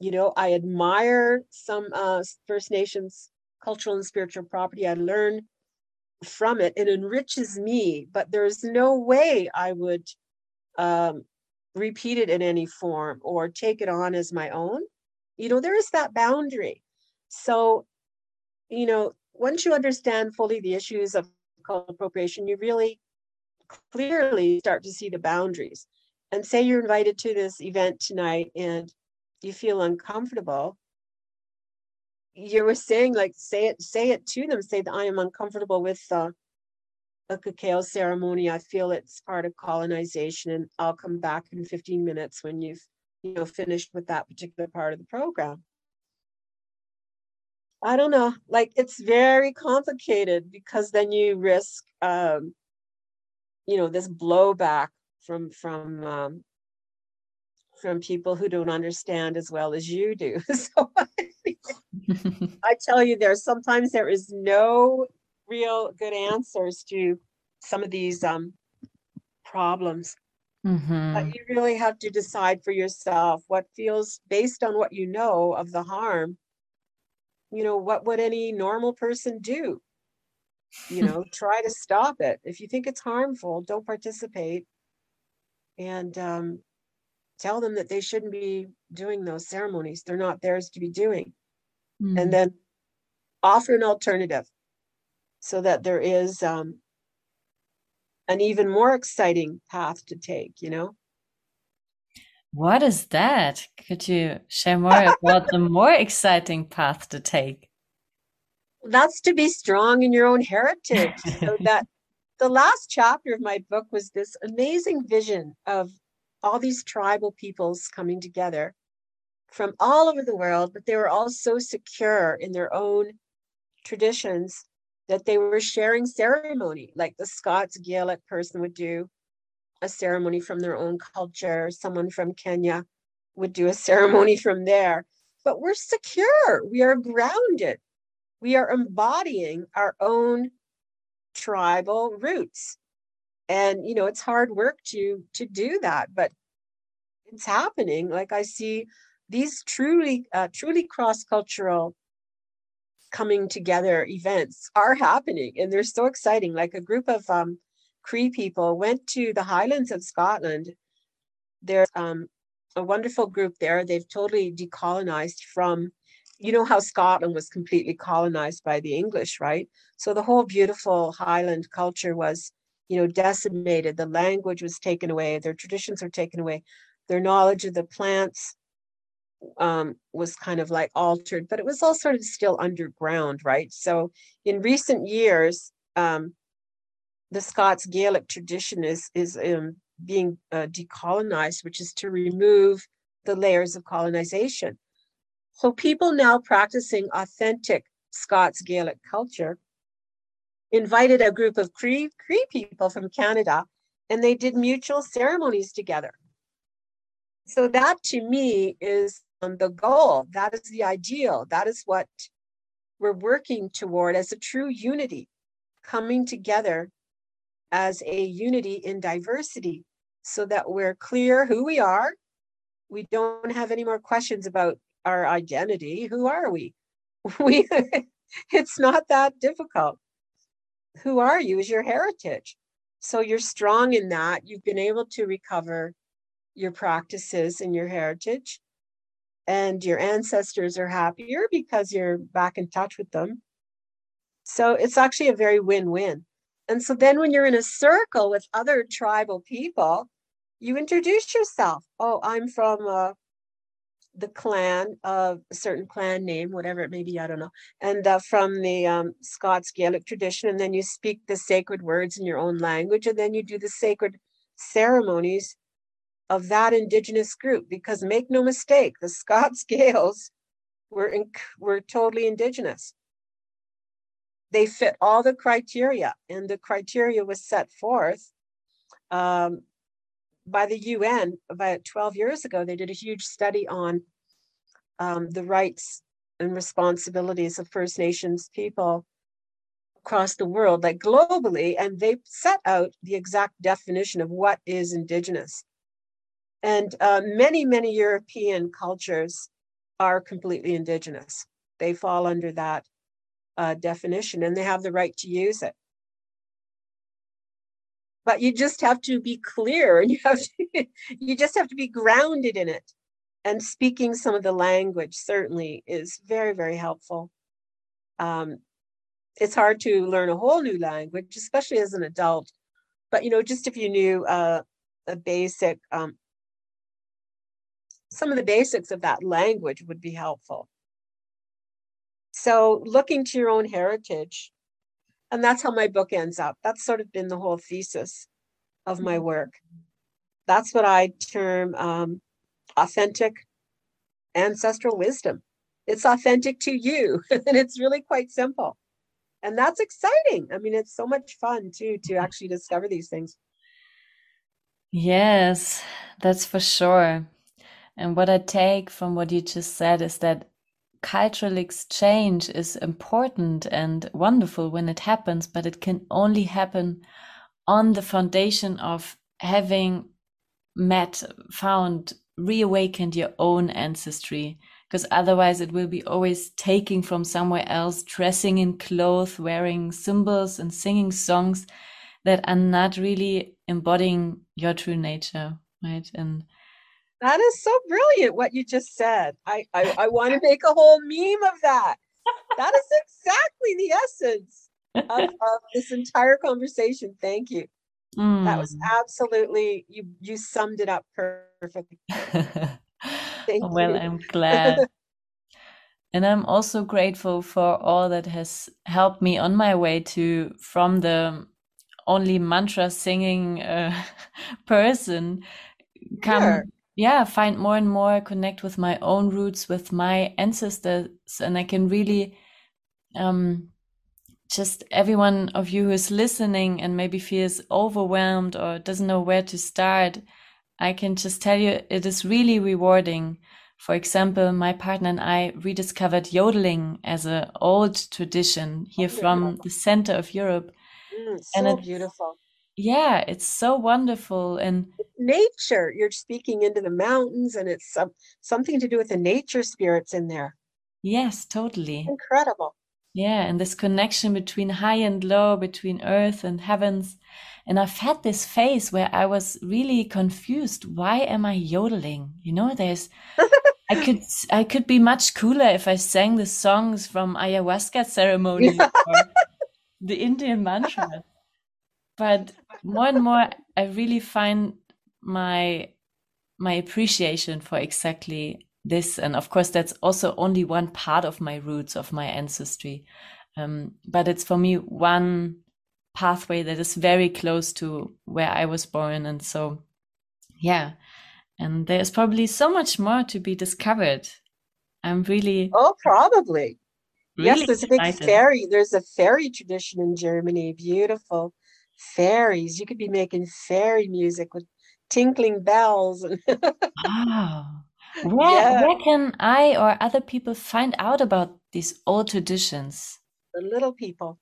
You know, I admire some uh, First Nations cultural and spiritual property. I learn from it. It enriches me, but there's no way I would um, repeat it in any form or take it on as my own you know there is that boundary. So you know once you understand fully the issues of cultural appropriation you really clearly start to see the boundaries. And say you're invited to this event tonight and you feel uncomfortable you were saying like say it say it to them say that i am uncomfortable with uh, a cacao ceremony. I feel it's part of colonization and i'll come back in 15 minutes when you've you know finished with that particular part of the program. I don't know like it's very complicated because then you risk um you know this blowback from from um from people who don't understand as well as you do. [laughs] So [laughs] I tell you there sometimes there is no real good answers to some of these um problems Mm-hmm. But you really have to decide for yourself what feels based on what you know of the harm. You know, what would any normal person do? You [laughs] know, try to stop it. If you think it's harmful, don't participate. And um, tell them that they shouldn't be doing those ceremonies. They're not theirs to be doing. Mm. And then offer an alternative so that there is um, an even more exciting path to take, you know? What is that? Could you share more about the [laughs] more exciting path to take? That's to be strong in your own heritage. [laughs] so that the last chapter of my book was this amazing vision of all these tribal peoples coming together from all over the world, but they were all so secure in their own traditions that they were sharing ceremony, like the Scots Gaelic person would do a ceremony from their own culture, someone from Kenya would do a ceremony [laughs] from there. But we're secure, we are grounded, we are embodying our own tribal roots. And you know, it's hard work to to do that, but it's happening. Like I see these truly uh, truly cross-cultural coming together events are happening and they're so exciting. Like a group of um, cree people went to the highlands of scotland. There's um, a wonderful group there. They've totally decolonized from you know how scotland was completely colonized by the english right? So the whole beautiful highland culture was you know decimated. The language was taken away. Their traditions were taken away. Their knowledge of the plants um, was kind of like altered, but it was all sort of still underground, right? So in recent years, um, the Scots Gaelic tradition is is um, being uh, decolonized, which is to remove the layers of colonization. So people now practicing authentic Scots Gaelic culture invited a group of Cree Cree people from Canada, and they did mutual ceremonies together. So that to me is Um, the goal. That is the ideal. That is what we're working toward as a true unity, coming together as a unity in diversity so that we're clear who we are. We don't have any more questions about our identity. Who are we? [laughs] We it's not that difficult. Who are you is your heritage. So you're strong in that. You've been able to recover your practices and your heritage and your ancestors are happier because you're back in touch with them. So it's actually a very win win. And so then when you're in a circle with other tribal people, you introduce yourself. Oh, I'm from uh, the clan of a certain clan name, whatever it may be, I don't know, and uh, from the um, Scots Gaelic tradition. And then you speak the sacred words in your own language, and then you do the sacred ceremonies of that indigenous group because make no mistake the [laughs] scots Gaels were were totally indigenous. They fit all the criteria and the criteria was set forth um, by the un about 12 years ago. They did a huge study on um, the rights and responsibilities of first nations people across the world like globally and they set out the exact definition of what is indigenous and uh, many, many European cultures are completely indigenous. They fall under that uh, definition and they have the right to use it. But you just have to be clear and you have to, [laughs] you just have to be grounded in it. And speaking some of the language certainly is very, very helpful. Um, it's hard to learn a whole new language, especially as an adult. But you know, just if you knew uh, a basic um, some of the basics of that language would be helpful. So, looking to your own heritage, and that's how my book ends up. That's sort of been the whole thesis of my work. That's what I term um, authentic ancestral wisdom. It's authentic to you, [laughs] and it's really quite simple. And that's exciting. I mean, it's so much fun too to actually discover these things. Yes, that's for sure. And what I take from what you just said is that cultural exchange is important and wonderful when it happens, but it can only happen on the foundation of having met, found, reawakened your own ancestry. Because otherwise, it will be always taking from somewhere else, dressing in clothes, wearing symbols, and singing songs that are not really embodying your true nature, right? And That is so brilliant what you just said. I, I, I [laughs] want to make a whole meme of that. That is exactly the essence of, [laughs] of this entire conversation. Thank you. Mm. That was mm. absolutely you you summed it up perfectly. [laughs] well, you. I'm glad. and I'm also grateful for all that has helped me on my way to from the only mantra singing uh, person come sure. Yeah find more and more connect with my own roots with my ancestors and i can really um just everyone of you who is listening and maybe feels overwhelmed or doesn't know where to start i can just tell you it is really rewarding. For example my partner and i rediscovered yodeling as an old tradition here oh, from the center of europe. Mm, so and beautiful. Yeah, it's so wonderful and nature. You're speaking into the mountains, and it's some, something to do with the nature spirits in there. Yes, totally. Incredible. Yeah, and this connection between high and low, between earth and heavens. And I've had this phase where I was really confused. Why am I yodeling? You know, there's I [laughs] could I could be much cooler if I sang the songs from ayahuasca ceremony [laughs] or the Indian mantra. But more and more, I really find my my appreciation for exactly this, and of course, that's also only one part of my roots of my ancestry. Um, but it's for me one pathway that is very close to where I was born, and so yeah. And there's probably so much more to be discovered. I'm really oh, probably Really yes, there's a big fairy. There's a fairy tradition in Germany. Beautiful fairies. You could be making fairy music with tinkling bells. wow. [laughs] Where, yeah. where can I or other people find out about these old traditions? The little people.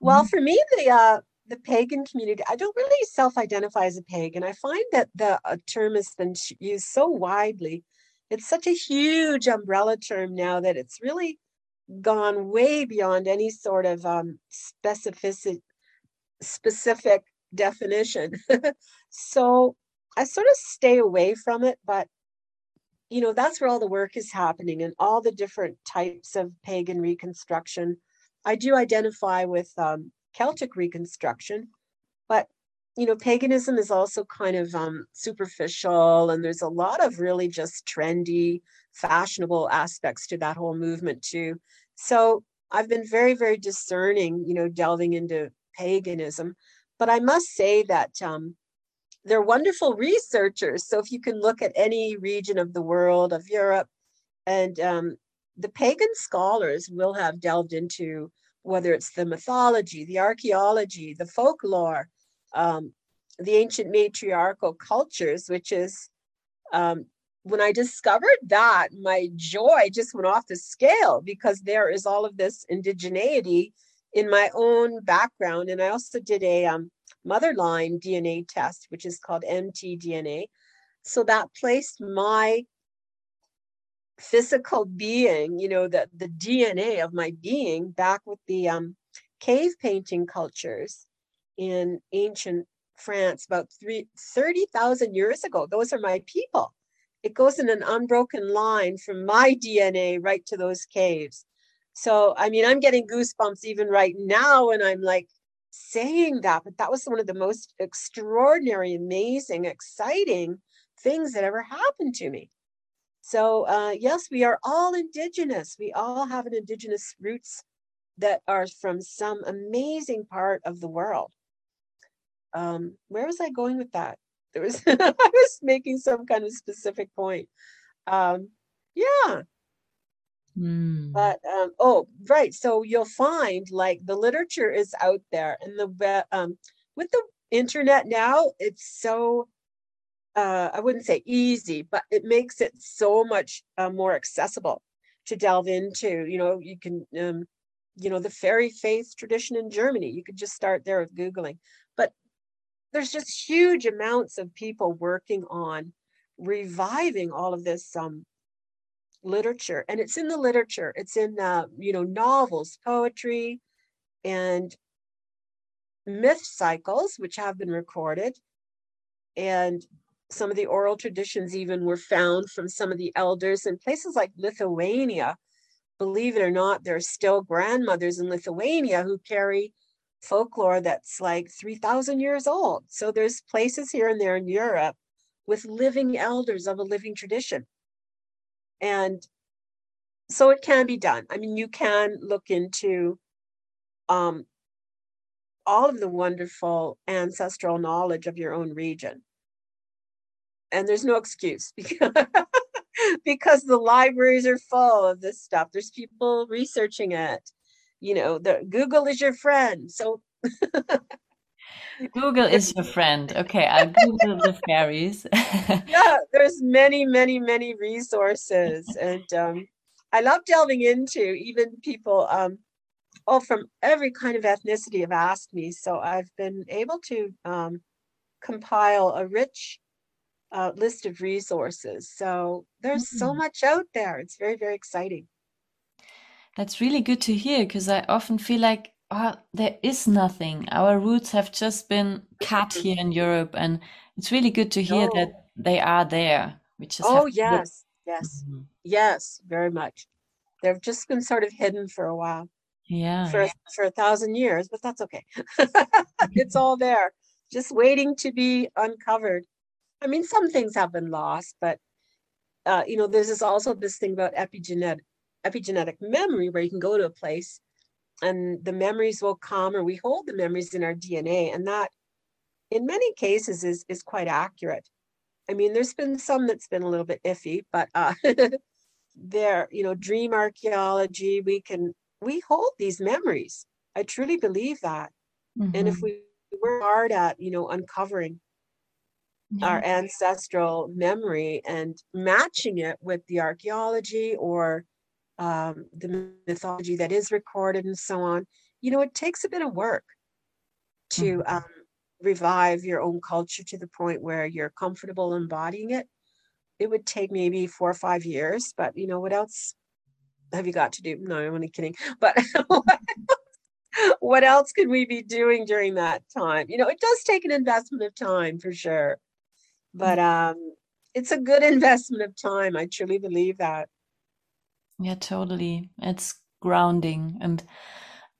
Well, mm. for me, the uh, the pagan community, I don't really self-identify as a pagan. I find that the uh, term has been used so widely. It's such a huge umbrella term now that it's really gone way beyond any sort of um, specific specific definition. [laughs] so I sort of stay away from it, but you know that's where all the work is happening and all the different types of pagan reconstruction. I do identify with um, Celtic reconstruction, but you know paganism is also kind of um, superficial, and there's a lot of really just trendy fashionable aspects to that whole movement too. So I've been very, very discerning, you know, delving into paganism. But I must say that um, they're wonderful researchers. So if you can look at any region of the world, of Europe, and um, the pagan scholars will have delved into whether it's the mythology, the archaeology, the folklore, um, the ancient matriarchal cultures, which is um, when I discovered that, my joy just went off the scale because there is all of this indigeneity in my own background. And I also did a um, mother line DNA test, which is called mtDNA. So that placed my physical being, you know, the, the DNA of my being back with the um, cave painting cultures in ancient France about 30,000 years ago. Those are my people it goes in an unbroken line from my DNA right to those caves. So, I mean, I'm getting goosebumps even right now, and I'm like saying that, but that was one of the most extraordinary, amazing, exciting things that ever happened to me. So, uh, yes, we are all indigenous. We all have an indigenous roots that are from some amazing part of the world. Um, where was I going with that? There was [laughs] I was making some kind of specific point. Um, yeah. Mm. But um, oh, right. So you'll find like the literature is out there, and the um, with the internet now, it's so uh, I wouldn't say easy, but it makes it so much uh, more accessible to delve into. You know, you can, um, you know, the fairy faith tradition in Germany. You could just start there with googling. But there's just huge amounts of people working on reviving all of this um, literature and it's in the literature it's in uh, you know novels poetry and myth cycles which have been recorded and some of the oral traditions even were found from some of the elders in places like Lithuania. Believe it or not, there are still grandmothers in Lithuania who carry folklore that's like 3,000 years old. So there's places here and there in Europe with living elders of a living tradition. And so it can be done. I mean, you can look into um, all of the wonderful ancestral knowledge of your own region. And there's no excuse because, [laughs] because the libraries are full of this stuff. There's people researching it. You know, the Google is your friend. So [laughs] Google is your friend. Okay, I'll Google the fairies. [laughs] yeah, there's many, many, many resources. And um, I love delving into even people um, all from every kind of ethnicity have asked me. So I've been able to um, compile a rich uh, list of resources. So there's mm. so much out there. It's very, very exciting. That's really good to hear because I often feel like, oh, there is nothing. Our roots have just been cut mm-hmm. here in Europe. And it's really good to hear no. that they are there. We just oh, yes, yes, mm -hmm. yes, very much. They've just been sort of hidden for a while yeah for for a thousand years but that's okay [laughs] it's all there just waiting to be uncovered i mean some things have been lost but uh, you know there's this also this thing about epigenetic epigenetic memory where you can go to a place and the memories will come or we hold the memories in our dna and that in many cases is is quite accurate i mean there's been some that's been a little bit iffy but uh [laughs] there you know dream archaeology we can we hold these memories. I truly believe that. Mm-hmm. And if mm-hmm. we work hard at, you know, uncovering yeah. our ancestral memory and matching it with the archaeology or um, the mythology that is recorded and so on, you know, it takes a bit of work to mm-hmm. um, revive your own culture to the point where you're comfortable embodying it. It would take maybe four or five years, but you know what else have you got to do? No, I'm only kidding. [laughs] But [laughs] what else could we be doing during that time? You know, it does take an investment of time for sure, but mm. um, it's a good [laughs] investment of time. I truly believe that. Yeah, totally. It's grounding. And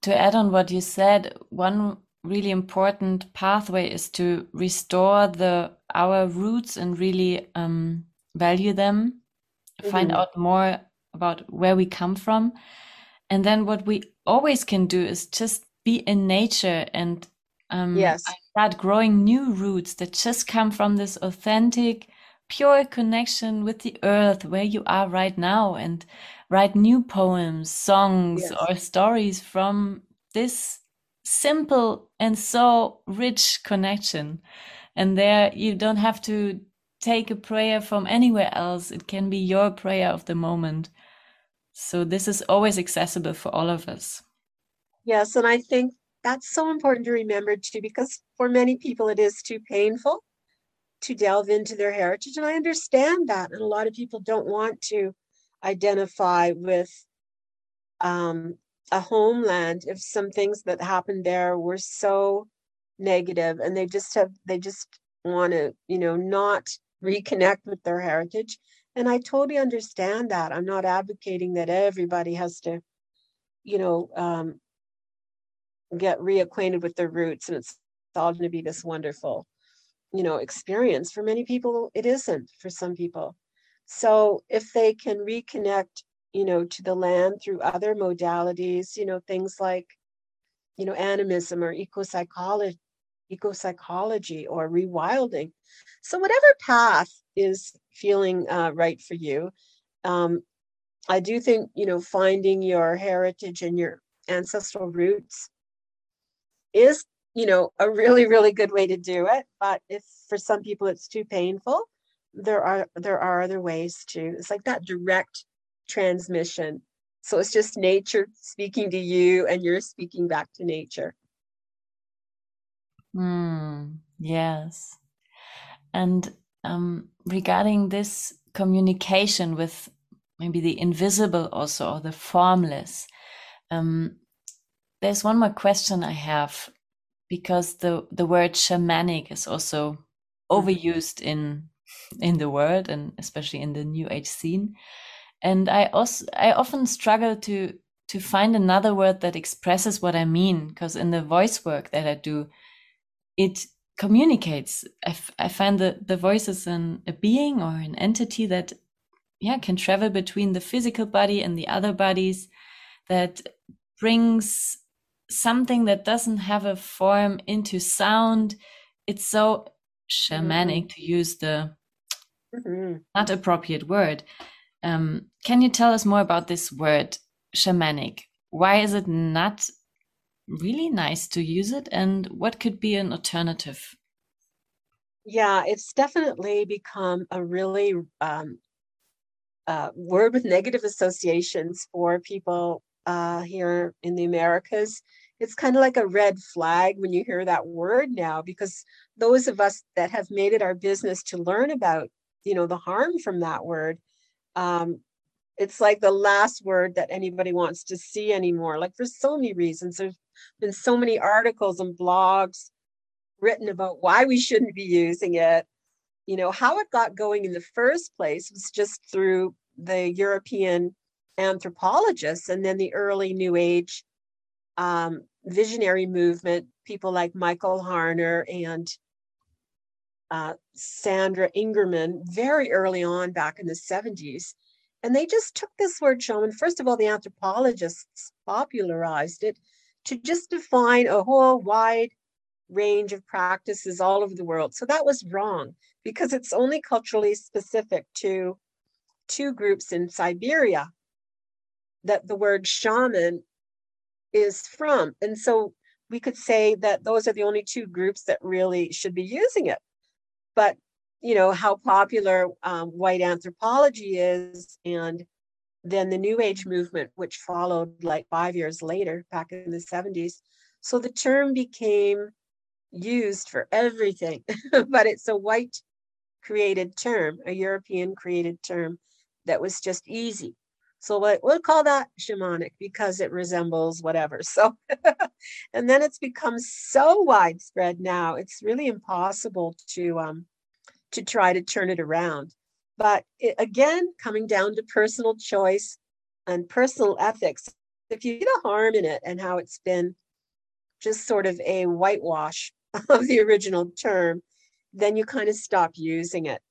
to add on what you said, one really important pathway is to restore the our roots and really um, value them, mm-hmm. find out more about where we come from. And then what we always can do is just be in nature and um, yes. start growing new roots that just come from this authentic, pure connection with the earth where you are right now and write new poems, songs, yes. or stories from this simple and so rich connection. And there you don't have to take a prayer from anywhere else. It can be your prayer of the moment. So this is always accessible for all of us. Yes, and I think that's so important to remember too, because for many people it is too painful to delve into their heritage. And I understand that. And a lot of people don't want to identify with um, a homeland if some things that happened there were so negative and they just have, they just want to, you know, not reconnect with their heritage. And I totally understand that. I'm not advocating that everybody has to, you know, um, get reacquainted with their roots and it's all going to be this wonderful, you know, experience. For many people, it isn't for some people. So if they can reconnect, you know, to the land through other modalities, you know, things like, you know, animism or eco psychology, eco psychology or rewilding. So whatever path is feeling uh, right for you. Um, I do think, you know, finding your heritage and your ancestral roots is, you know, a really, really good way to do it. But if for some people it's too painful, there are there are other ways to. It's like that direct transmission. So it's just nature speaking to you and you're speaking back to nature. Mm, yes. And um, regarding this communication with maybe the invisible also or the formless, um, there's one more question I have because the the word shamanic is also mm-hmm. overused in in the world and especially in the new age scene. And I also I often struggle to to find another word that expresses what I mean because in the voice work that I do, it communicates. I, I find that the voice is an, a being or an entity that yeah can travel between the physical body and the other bodies that brings something that doesn't have a form into sound it's so shamanic mm-hmm. to use the mm-hmm. not appropriate word um, can you tell us more about this word shamanic why is it not really nice to use it and what could be an alternative yeah it's definitely become a really um, uh, word with negative associations for people uh, here in the Americas. It's kind of like a red flag when you hear that word now, because those of us that have made it our business to learn about, you know, the harm from that word, um, it's like the last word that anybody wants to see anymore. Like for so many reasons, there's been so many articles and blogs written about why we shouldn't be using it you know how it got going in the first place was just through the european anthropologists and then the early new age um, visionary movement people like michael harner and uh, sandra ingerman very early on back in the 70s and they just took this word shaman first of all the anthropologists popularized it to just define a whole wide range of practices all over the world. So that was wrong because it's only culturally specific to two groups in Siberia that the word shaman is from. And so we could say that those are the only two groups that really should be using it. But, you know, how popular um, white anthropology is, and then the New Age movement, which followed like five years later, back in the 70s. So the term became used for everything, [laughs] but it's a white created term, a European created term that was just easy. So we'll call that shamanic because it resembles whatever. So, [laughs] and then it's become so widespread now, it's really impossible to um, to try to turn it around. But it, again, coming down to personal choice and personal ethics, if you get a harm in it and how it's been just sort of a whitewash [laughs] of the original term, then you kind of stop using it.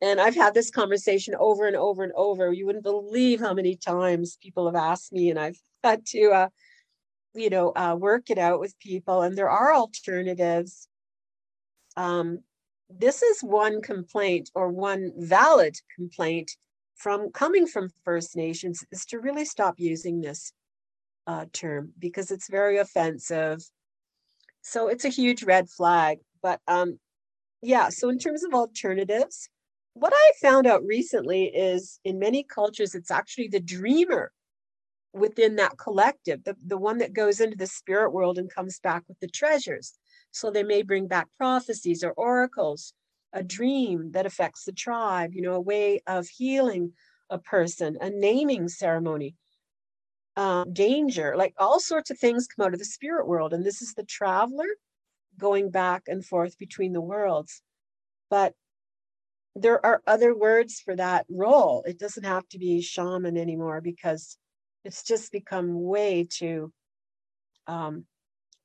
And I've had this conversation over and over and over. You wouldn't believe how many times people have asked me, and I've had to, uh, you know, uh, work it out with people. And there are alternatives. Um, this is one complaint or one valid complaint from coming from First Nations is to really stop using this uh, term because it's very offensive so it's a huge red flag. But um, yeah, so in terms of alternatives, what I found out recently is in many cultures, it's actually the dreamer within that collective, the, the one that goes into the spirit world and comes back with the treasures. So they may bring back prophecies or oracles, a dream that affects the tribe, you know, a way of healing a person, a naming ceremony um, danger, like all sorts of things come out of the spirit world. And this is the traveler going back and forth between the worlds. But there are other words for that role. It doesn't have to be shaman anymore because it's just become way too um,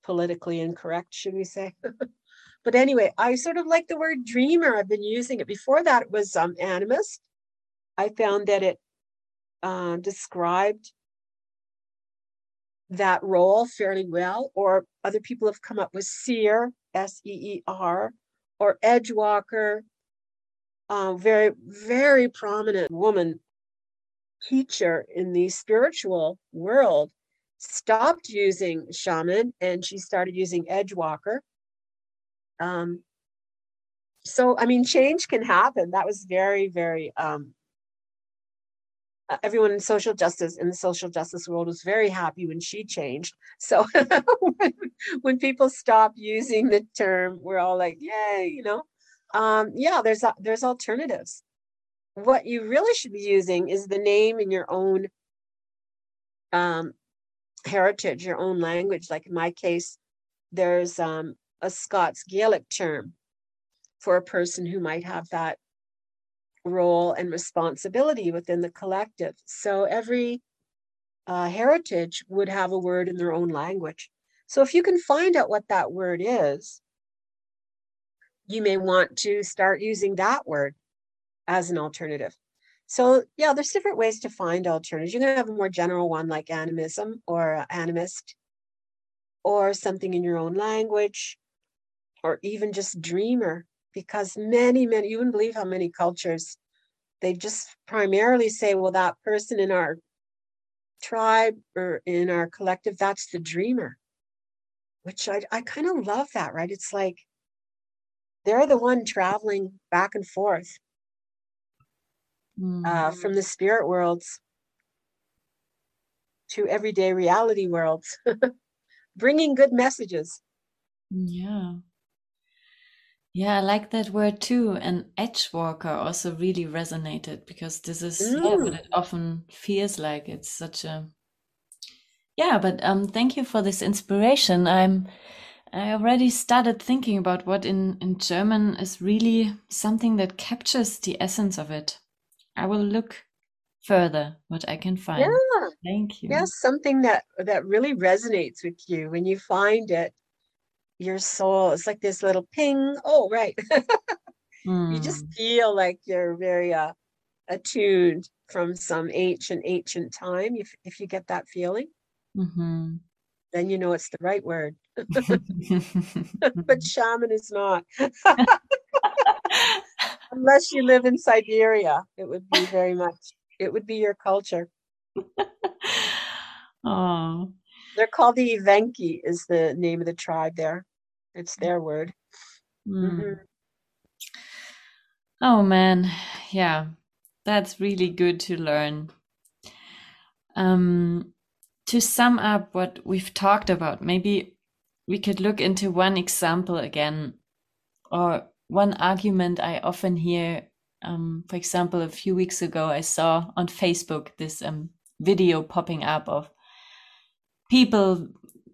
politically incorrect, should we say? [laughs] but anyway, I sort of like the word dreamer. I've been using it. Before that, was um, animist. I found that it uh, described that role fairly well, or other people have come up with seer, S E E R, or edgewalker, uh, very, very prominent woman teacher in the spiritual world stopped using shaman and she started using edgewalker. Um, so, I mean, change can happen. That was very, very um, everyone in social justice in the social justice world was very happy when she changed. So [laughs] when, when, people stop using the term, we're all like, yay, you know. Um, yeah, there's there's alternatives. What you really should be using is the name in your own um, heritage, your own language. Like in my case, there's um, a Scots Gaelic term for a person who might have that role and responsibility within the collective. So every uh, heritage would have a word in their own language. So if you can find out what that word is, you may want to start using that word as an alternative. So yeah, there's different ways to find alternatives. You can have a more general one like animism or animist, or something in your own language, or even just dreamer, because many, many, you wouldn't believe how many cultures they just primarily say, well, that person in our tribe or in our collective, that's the dreamer, which I, I kind of love that, right? It's like they're the one traveling back and forth mm. uh, from the spirit worlds to everyday reality worlds, [laughs] bringing good messages. Yeah. Yeah, I like that word too. And edge walker also really resonated because this is mm. yeah, what it often feels like. It's such a yeah, but um thank you for this inspiration. I'm I already started thinking about what in, in German is really something that captures the essence of it. I will look further what I can find. Yeah. Thank you. Yes, something that that really resonates with you when you find it. Your soul, it's like this little ping. Oh, right. mm. [laughs] You just hmm. feel like you're very uh, attuned from some ancient, ancient time. If if you get that feeling. Mm-hmm then you know it's the right word. [laughs] but [laughs] shaman is not. [laughs] Unless you live in Siberia, it would be very much, it would be your culture. Oh. They're called the Evenki, is the name of the tribe there. It's their word. Mm. Mm-hmm. Oh man, yeah, that's really good to learn. Um, to sum up what we've talked about, maybe we could look into one example again, or one argument I often hear. Um, for example, a few weeks ago, I saw on Facebook this um, video popping up of people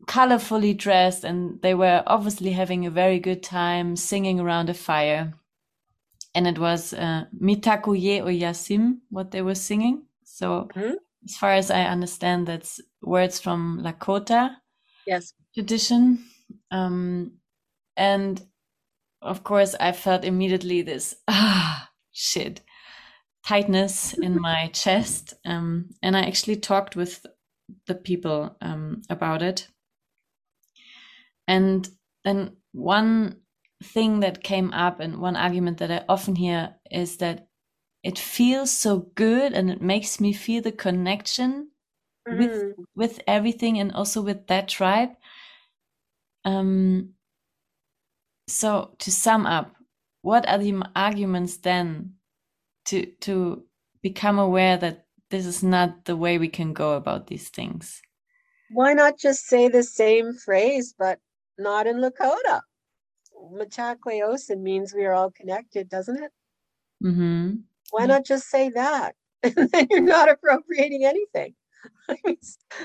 colorfully dressed, and they were obviously having a very good time singing around a fire. And it was uh, Mitakuye Oyasin, what they were singing. So, mm-hmm. As far as I understand, that's words from Lakota yes. tradition. Um, and of course, I felt immediately this ah shit tightness in my chest. Um, and I actually talked with the people um, about it. And then one thing that came up and one argument that I often hear is that it feels so good and it makes me feel the connection mm. with with everything and also with that tribe um so to sum up what are the arguments then to to become aware that this is not the way we can go about these things why not just say the same phrase but not in lakota Mitakuye means we are all connected doesn't it mm-hmm. Why not just say that [laughs] and then you're not appropriating anything [laughs] I mean,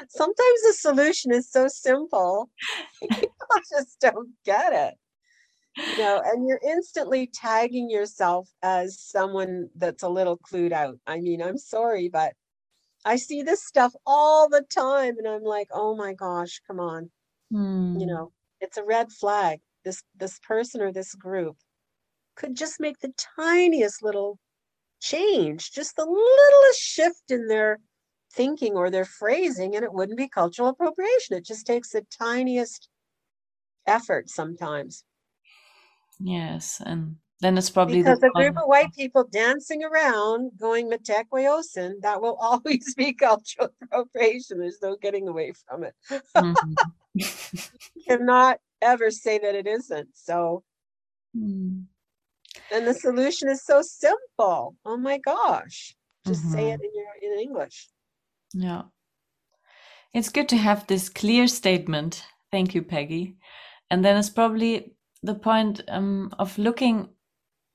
sometimes the solution is so simple, [laughs] people just don't get it. You know, and you're instantly tagging yourself as someone that's a little clued out. I mean, I'm sorry, but I see this stuff all the time, and I'm like, oh my gosh, come on. Hmm. You know, it's a red flag. This this person or this group could just make the tiniest little change, just the littlest shift in their thinking or their phrasing, and it wouldn't be cultural appropriation. It just takes the tiniest effort sometimes. Yes, and then it's probably because the a group of white people dancing around going Mitakuye Oyasin, that will [laughs] always be cultural appropriation. There's no getting away from it. Mm-hmm. [laughs] cannot ever say that it isn't. So, mm. And the solution is so simple. Oh my gosh! Just mm-hmm. say it in your in English. Yeah. It's good to have this clear statement. Thank you, Pegi. And then it's probably the point um, of looking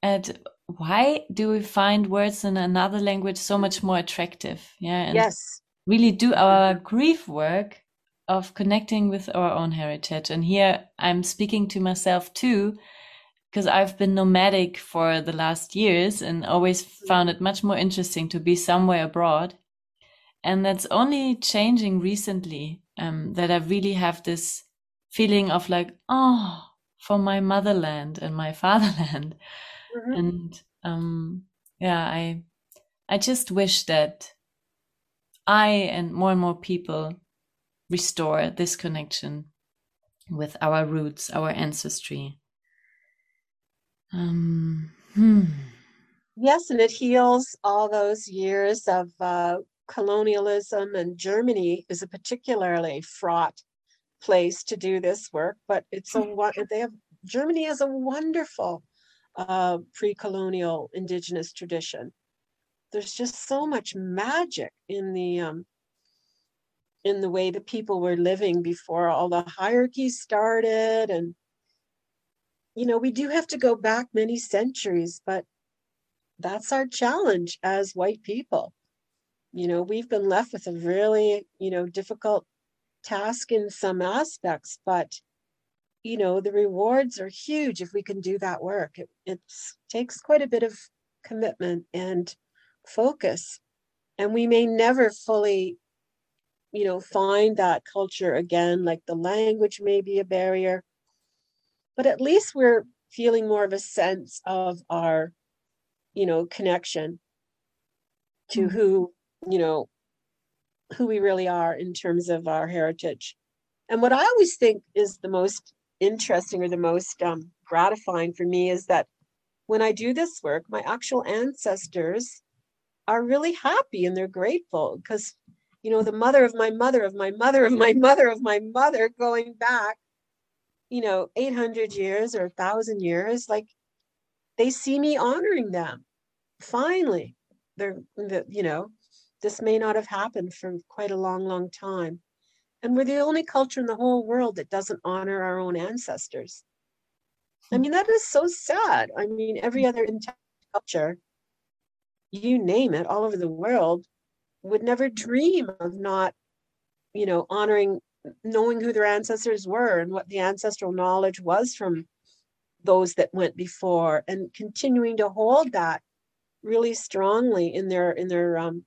at why do we find words in another language so much more attractive? Yeah. And yes. Really do our grief work of connecting with our own heritage. And here I'm speaking to myself too, because I've been nomadic for the last years and always found it much more interesting to be somewhere abroad. And that's only changing recently um, that I really have this feeling of like, oh, for my motherland and my [laughs] fatherland. Mm-hmm. And um, yeah, I I just wish that I and more and more people restore this connection with our roots, our ancestry. Um, hmm. Yes, and it heals all those years of uh, colonialism, and Germany is a particularly fraught place to do this work. But it's a they have Germany has a wonderful uh, pre-colonial indigenous tradition. There's just so much magic in the um, in the way that people were living before all the hierarchies started and you know we do have to go back many centuries but that's our challenge as white people. You know we've been left with a really you know difficult task in some aspects but you know the rewards are huge if we can do that work. It it's, takes quite a bit of commitment and focus and we may never fully you know, find that culture again, like the language may be a barrier, but at least we're feeling more of a sense of our, you know, connection to mm-hmm. who, you know, who we really are in terms of our heritage. And what I always think is the most interesting or the most um, gratifying for me is that when I do this work, my actual ancestors are really happy and they're grateful because you know, the mother of my mother of my mother of my mother of my mother going back, you know, 800 years or 1,000 years, like they see me honoring them. Finally, they're, the, you know, this may not have happened for quite a long, long time. And we're the only culture in the whole world that doesn't honor our own ancestors. I mean, that is so sad. I mean, every other culture, you name it, all over the world, would never dream of not, you know, honoring, knowing who their ancestors were and what the ancestral knowledge was from those that went before and continuing to hold that really strongly in their in their um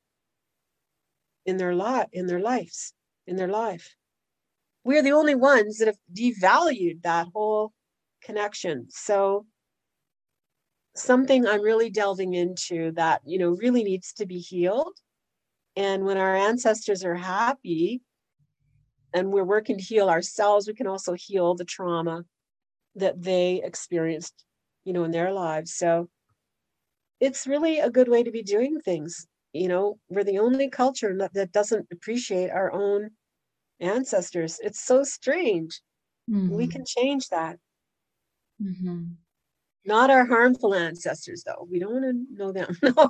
in their lot in their lives in their life. We're the only ones that have devalued that whole connection. So something i'm really delving into that you know really needs to be healed. And when our ancestors are happy and we're working to heal ourselves, we can also heal the trauma that they experienced, you know, in their lives. So it's really a good way to be doing things. You know, we're the only culture that, doesn't appreciate our own ancestors. It's so strange. Mm-hmm. We can change that. Mm-hmm. Not our harmful ancestors, though. We don't want to know them. [laughs]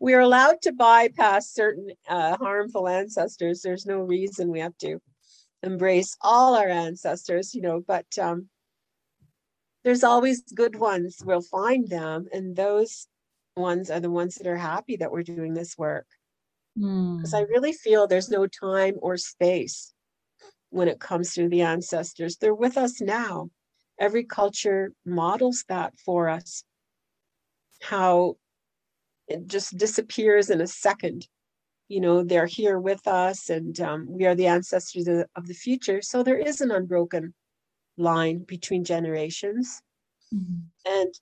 we are allowed to bypass certain uh, harmful ancestors. There's no reason we have to embrace all our ancestors, you know, but um, there's always good ones. We'll find them. And those ones are the ones that are happy that we're doing this work. Because mm. I really feel there's no time or space when it comes to the ancestors. They're with us now. Every culture models that for us. How it just disappears in a second. You know they're here with us and um, we are the ancestors of, of, the future. So there is an unbroken line between generations. Mm-hmm. and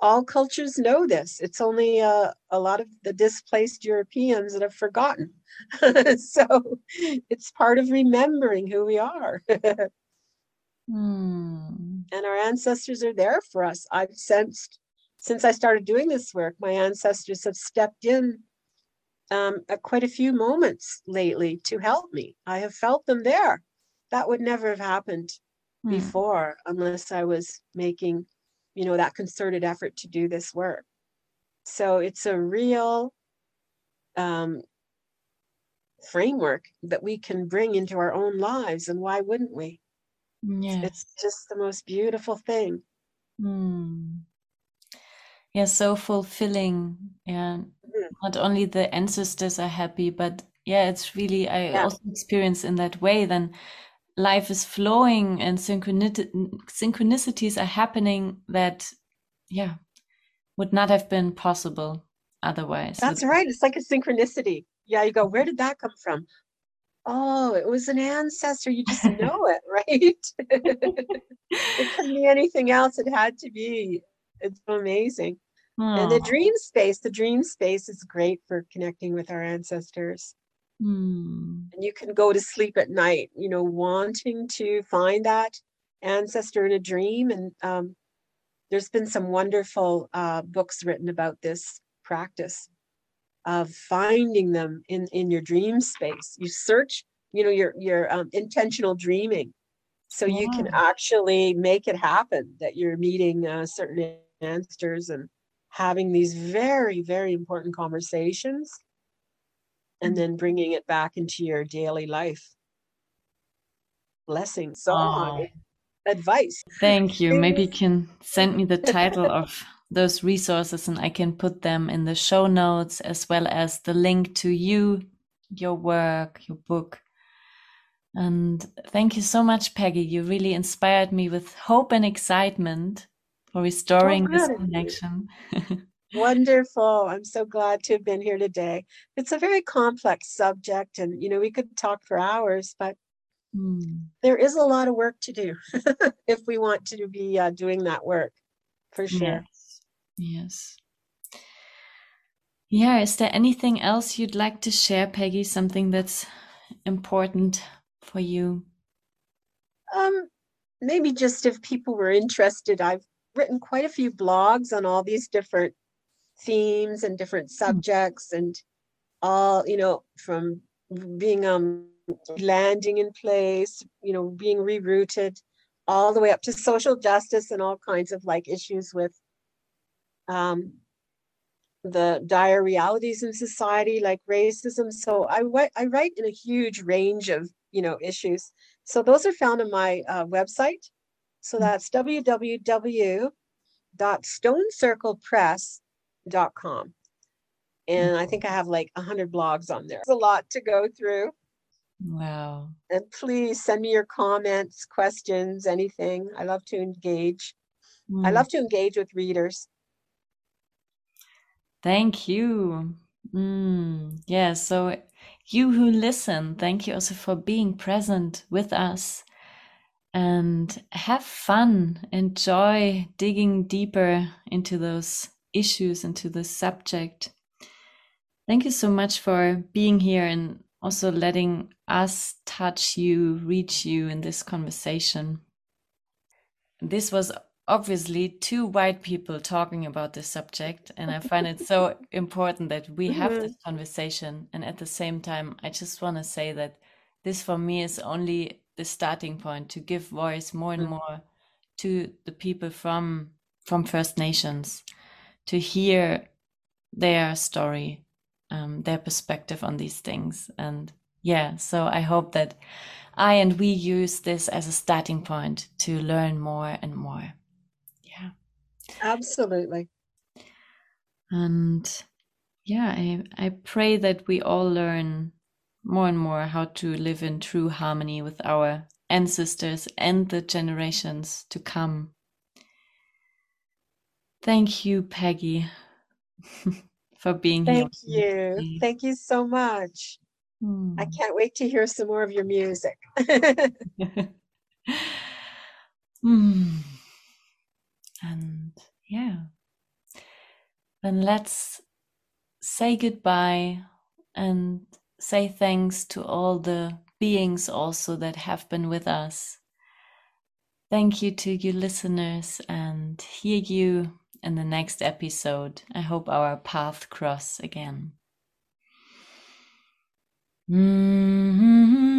all cultures know this. It's only uh, a lot of the displaced europeans that have forgotten. [laughs] So it's part of remembering who we are. [laughs] Mm. and our ancestors are there for us. I've sensed since I started doing this work, my ancestors have stepped in um, at quite a few moments lately to help me. I have felt them there. That would never have happened hmm. before unless I was making, you know, that concerted effort to do this work. So it's a real um, framework that we can bring into our own lives. And why wouldn't we? Yeah. It's just the most beautiful thing. Hmm yeah so fulfilling yeah mm. not only the ancestors are happy but yeah it's really i yeah. also experience in that way then life is flowing and synchronicities are happening that, yeah, would not have been possible otherwise. That's right. It's like a synchronicity. Yeah, you go, where did that come from? Oh, it was an ancestor. You just [laughs] know it, right? [laughs] it couldn't be anything else. It had to be. It's so amazing. And the dream space, the dream space is great for connecting with our ancestors. Hmm. And you can go to sleep at night, you know, wanting to find that ancestor in a dream. And um, there's been some wonderful uh, books written about this practice of finding them in in your dream space. You search, you know, your your um, intentional dreaming, so yeah. you can actually make it happen that you're meeting uh, certain ancestors and having these very very important conversations and mm-hmm. then bringing it back into your daily life. Blessings so oh. advice. Thank you. Maybe you can send me the title [laughs] of those resources and i can put them in the show notes as well as the link to you your work your book. And thank you so much Pegi. You really inspired me with hope and excitement for restoring oh, this connection. [laughs] Wonderful. I'm so glad to have been here today. It's a very complex subject, and you know, we could talk for hours, but mm. there is a lot of work to do [laughs] if we want to be uh, doing that work for sure. Yes. yes. Yeah. Is there anything else you'd like to share, Pegi? Something that's important for you? Um, maybe just if people were interested, I've written quite a few blogs on all these different themes and different hmm. subjects and all you know from being um landing in place you know being rerouted all the way up to social justice and all kinds of like issues with um the dire realities in society like racism. So i write i write in a huge range of you know issues. So those are found on my uh, website so hmm. that's www.stonecirclepress.com. And I think I have like 100 blogs on there. It's a lot to go through. Wow. And please send me your comments, questions, anything. I love to engage. Mm. I love to engage with readers. Thank you. Mm. Yeah, so you who listen, thank you also for being present with us and have fun. Enjoy digging deeper into those issues, into the subject. Thank you so much for being here and also letting us touch you, reach you in this conversation. This was obviously two white people talking about this subject, and I find it so [laughs] important that we have this mm-hmm. conversation. And at the same time, I just want to say that this for me is only the starting point to give voice more and mm. more to the people from from First Nations to hear their story, um, their perspective on these things. And yeah, so I hope that I and we use this as a starting point to learn more and more. Yeah. Absolutely. And yeah, I, I pray that we all learn more and more how to live in true harmony with our ancestors and the generations to come. Thank you, Pegi, [laughs] for being Thank here. Thank you. Thank you so much. Hmm. I can't wait to hear some more of your music. [laughs] [laughs] hmm. And yeah, then let's say goodbye and say thanks to all the beings also that have been with us. Thank you to you listeners and hear you in the next episode. I hope our path cross again. Mm.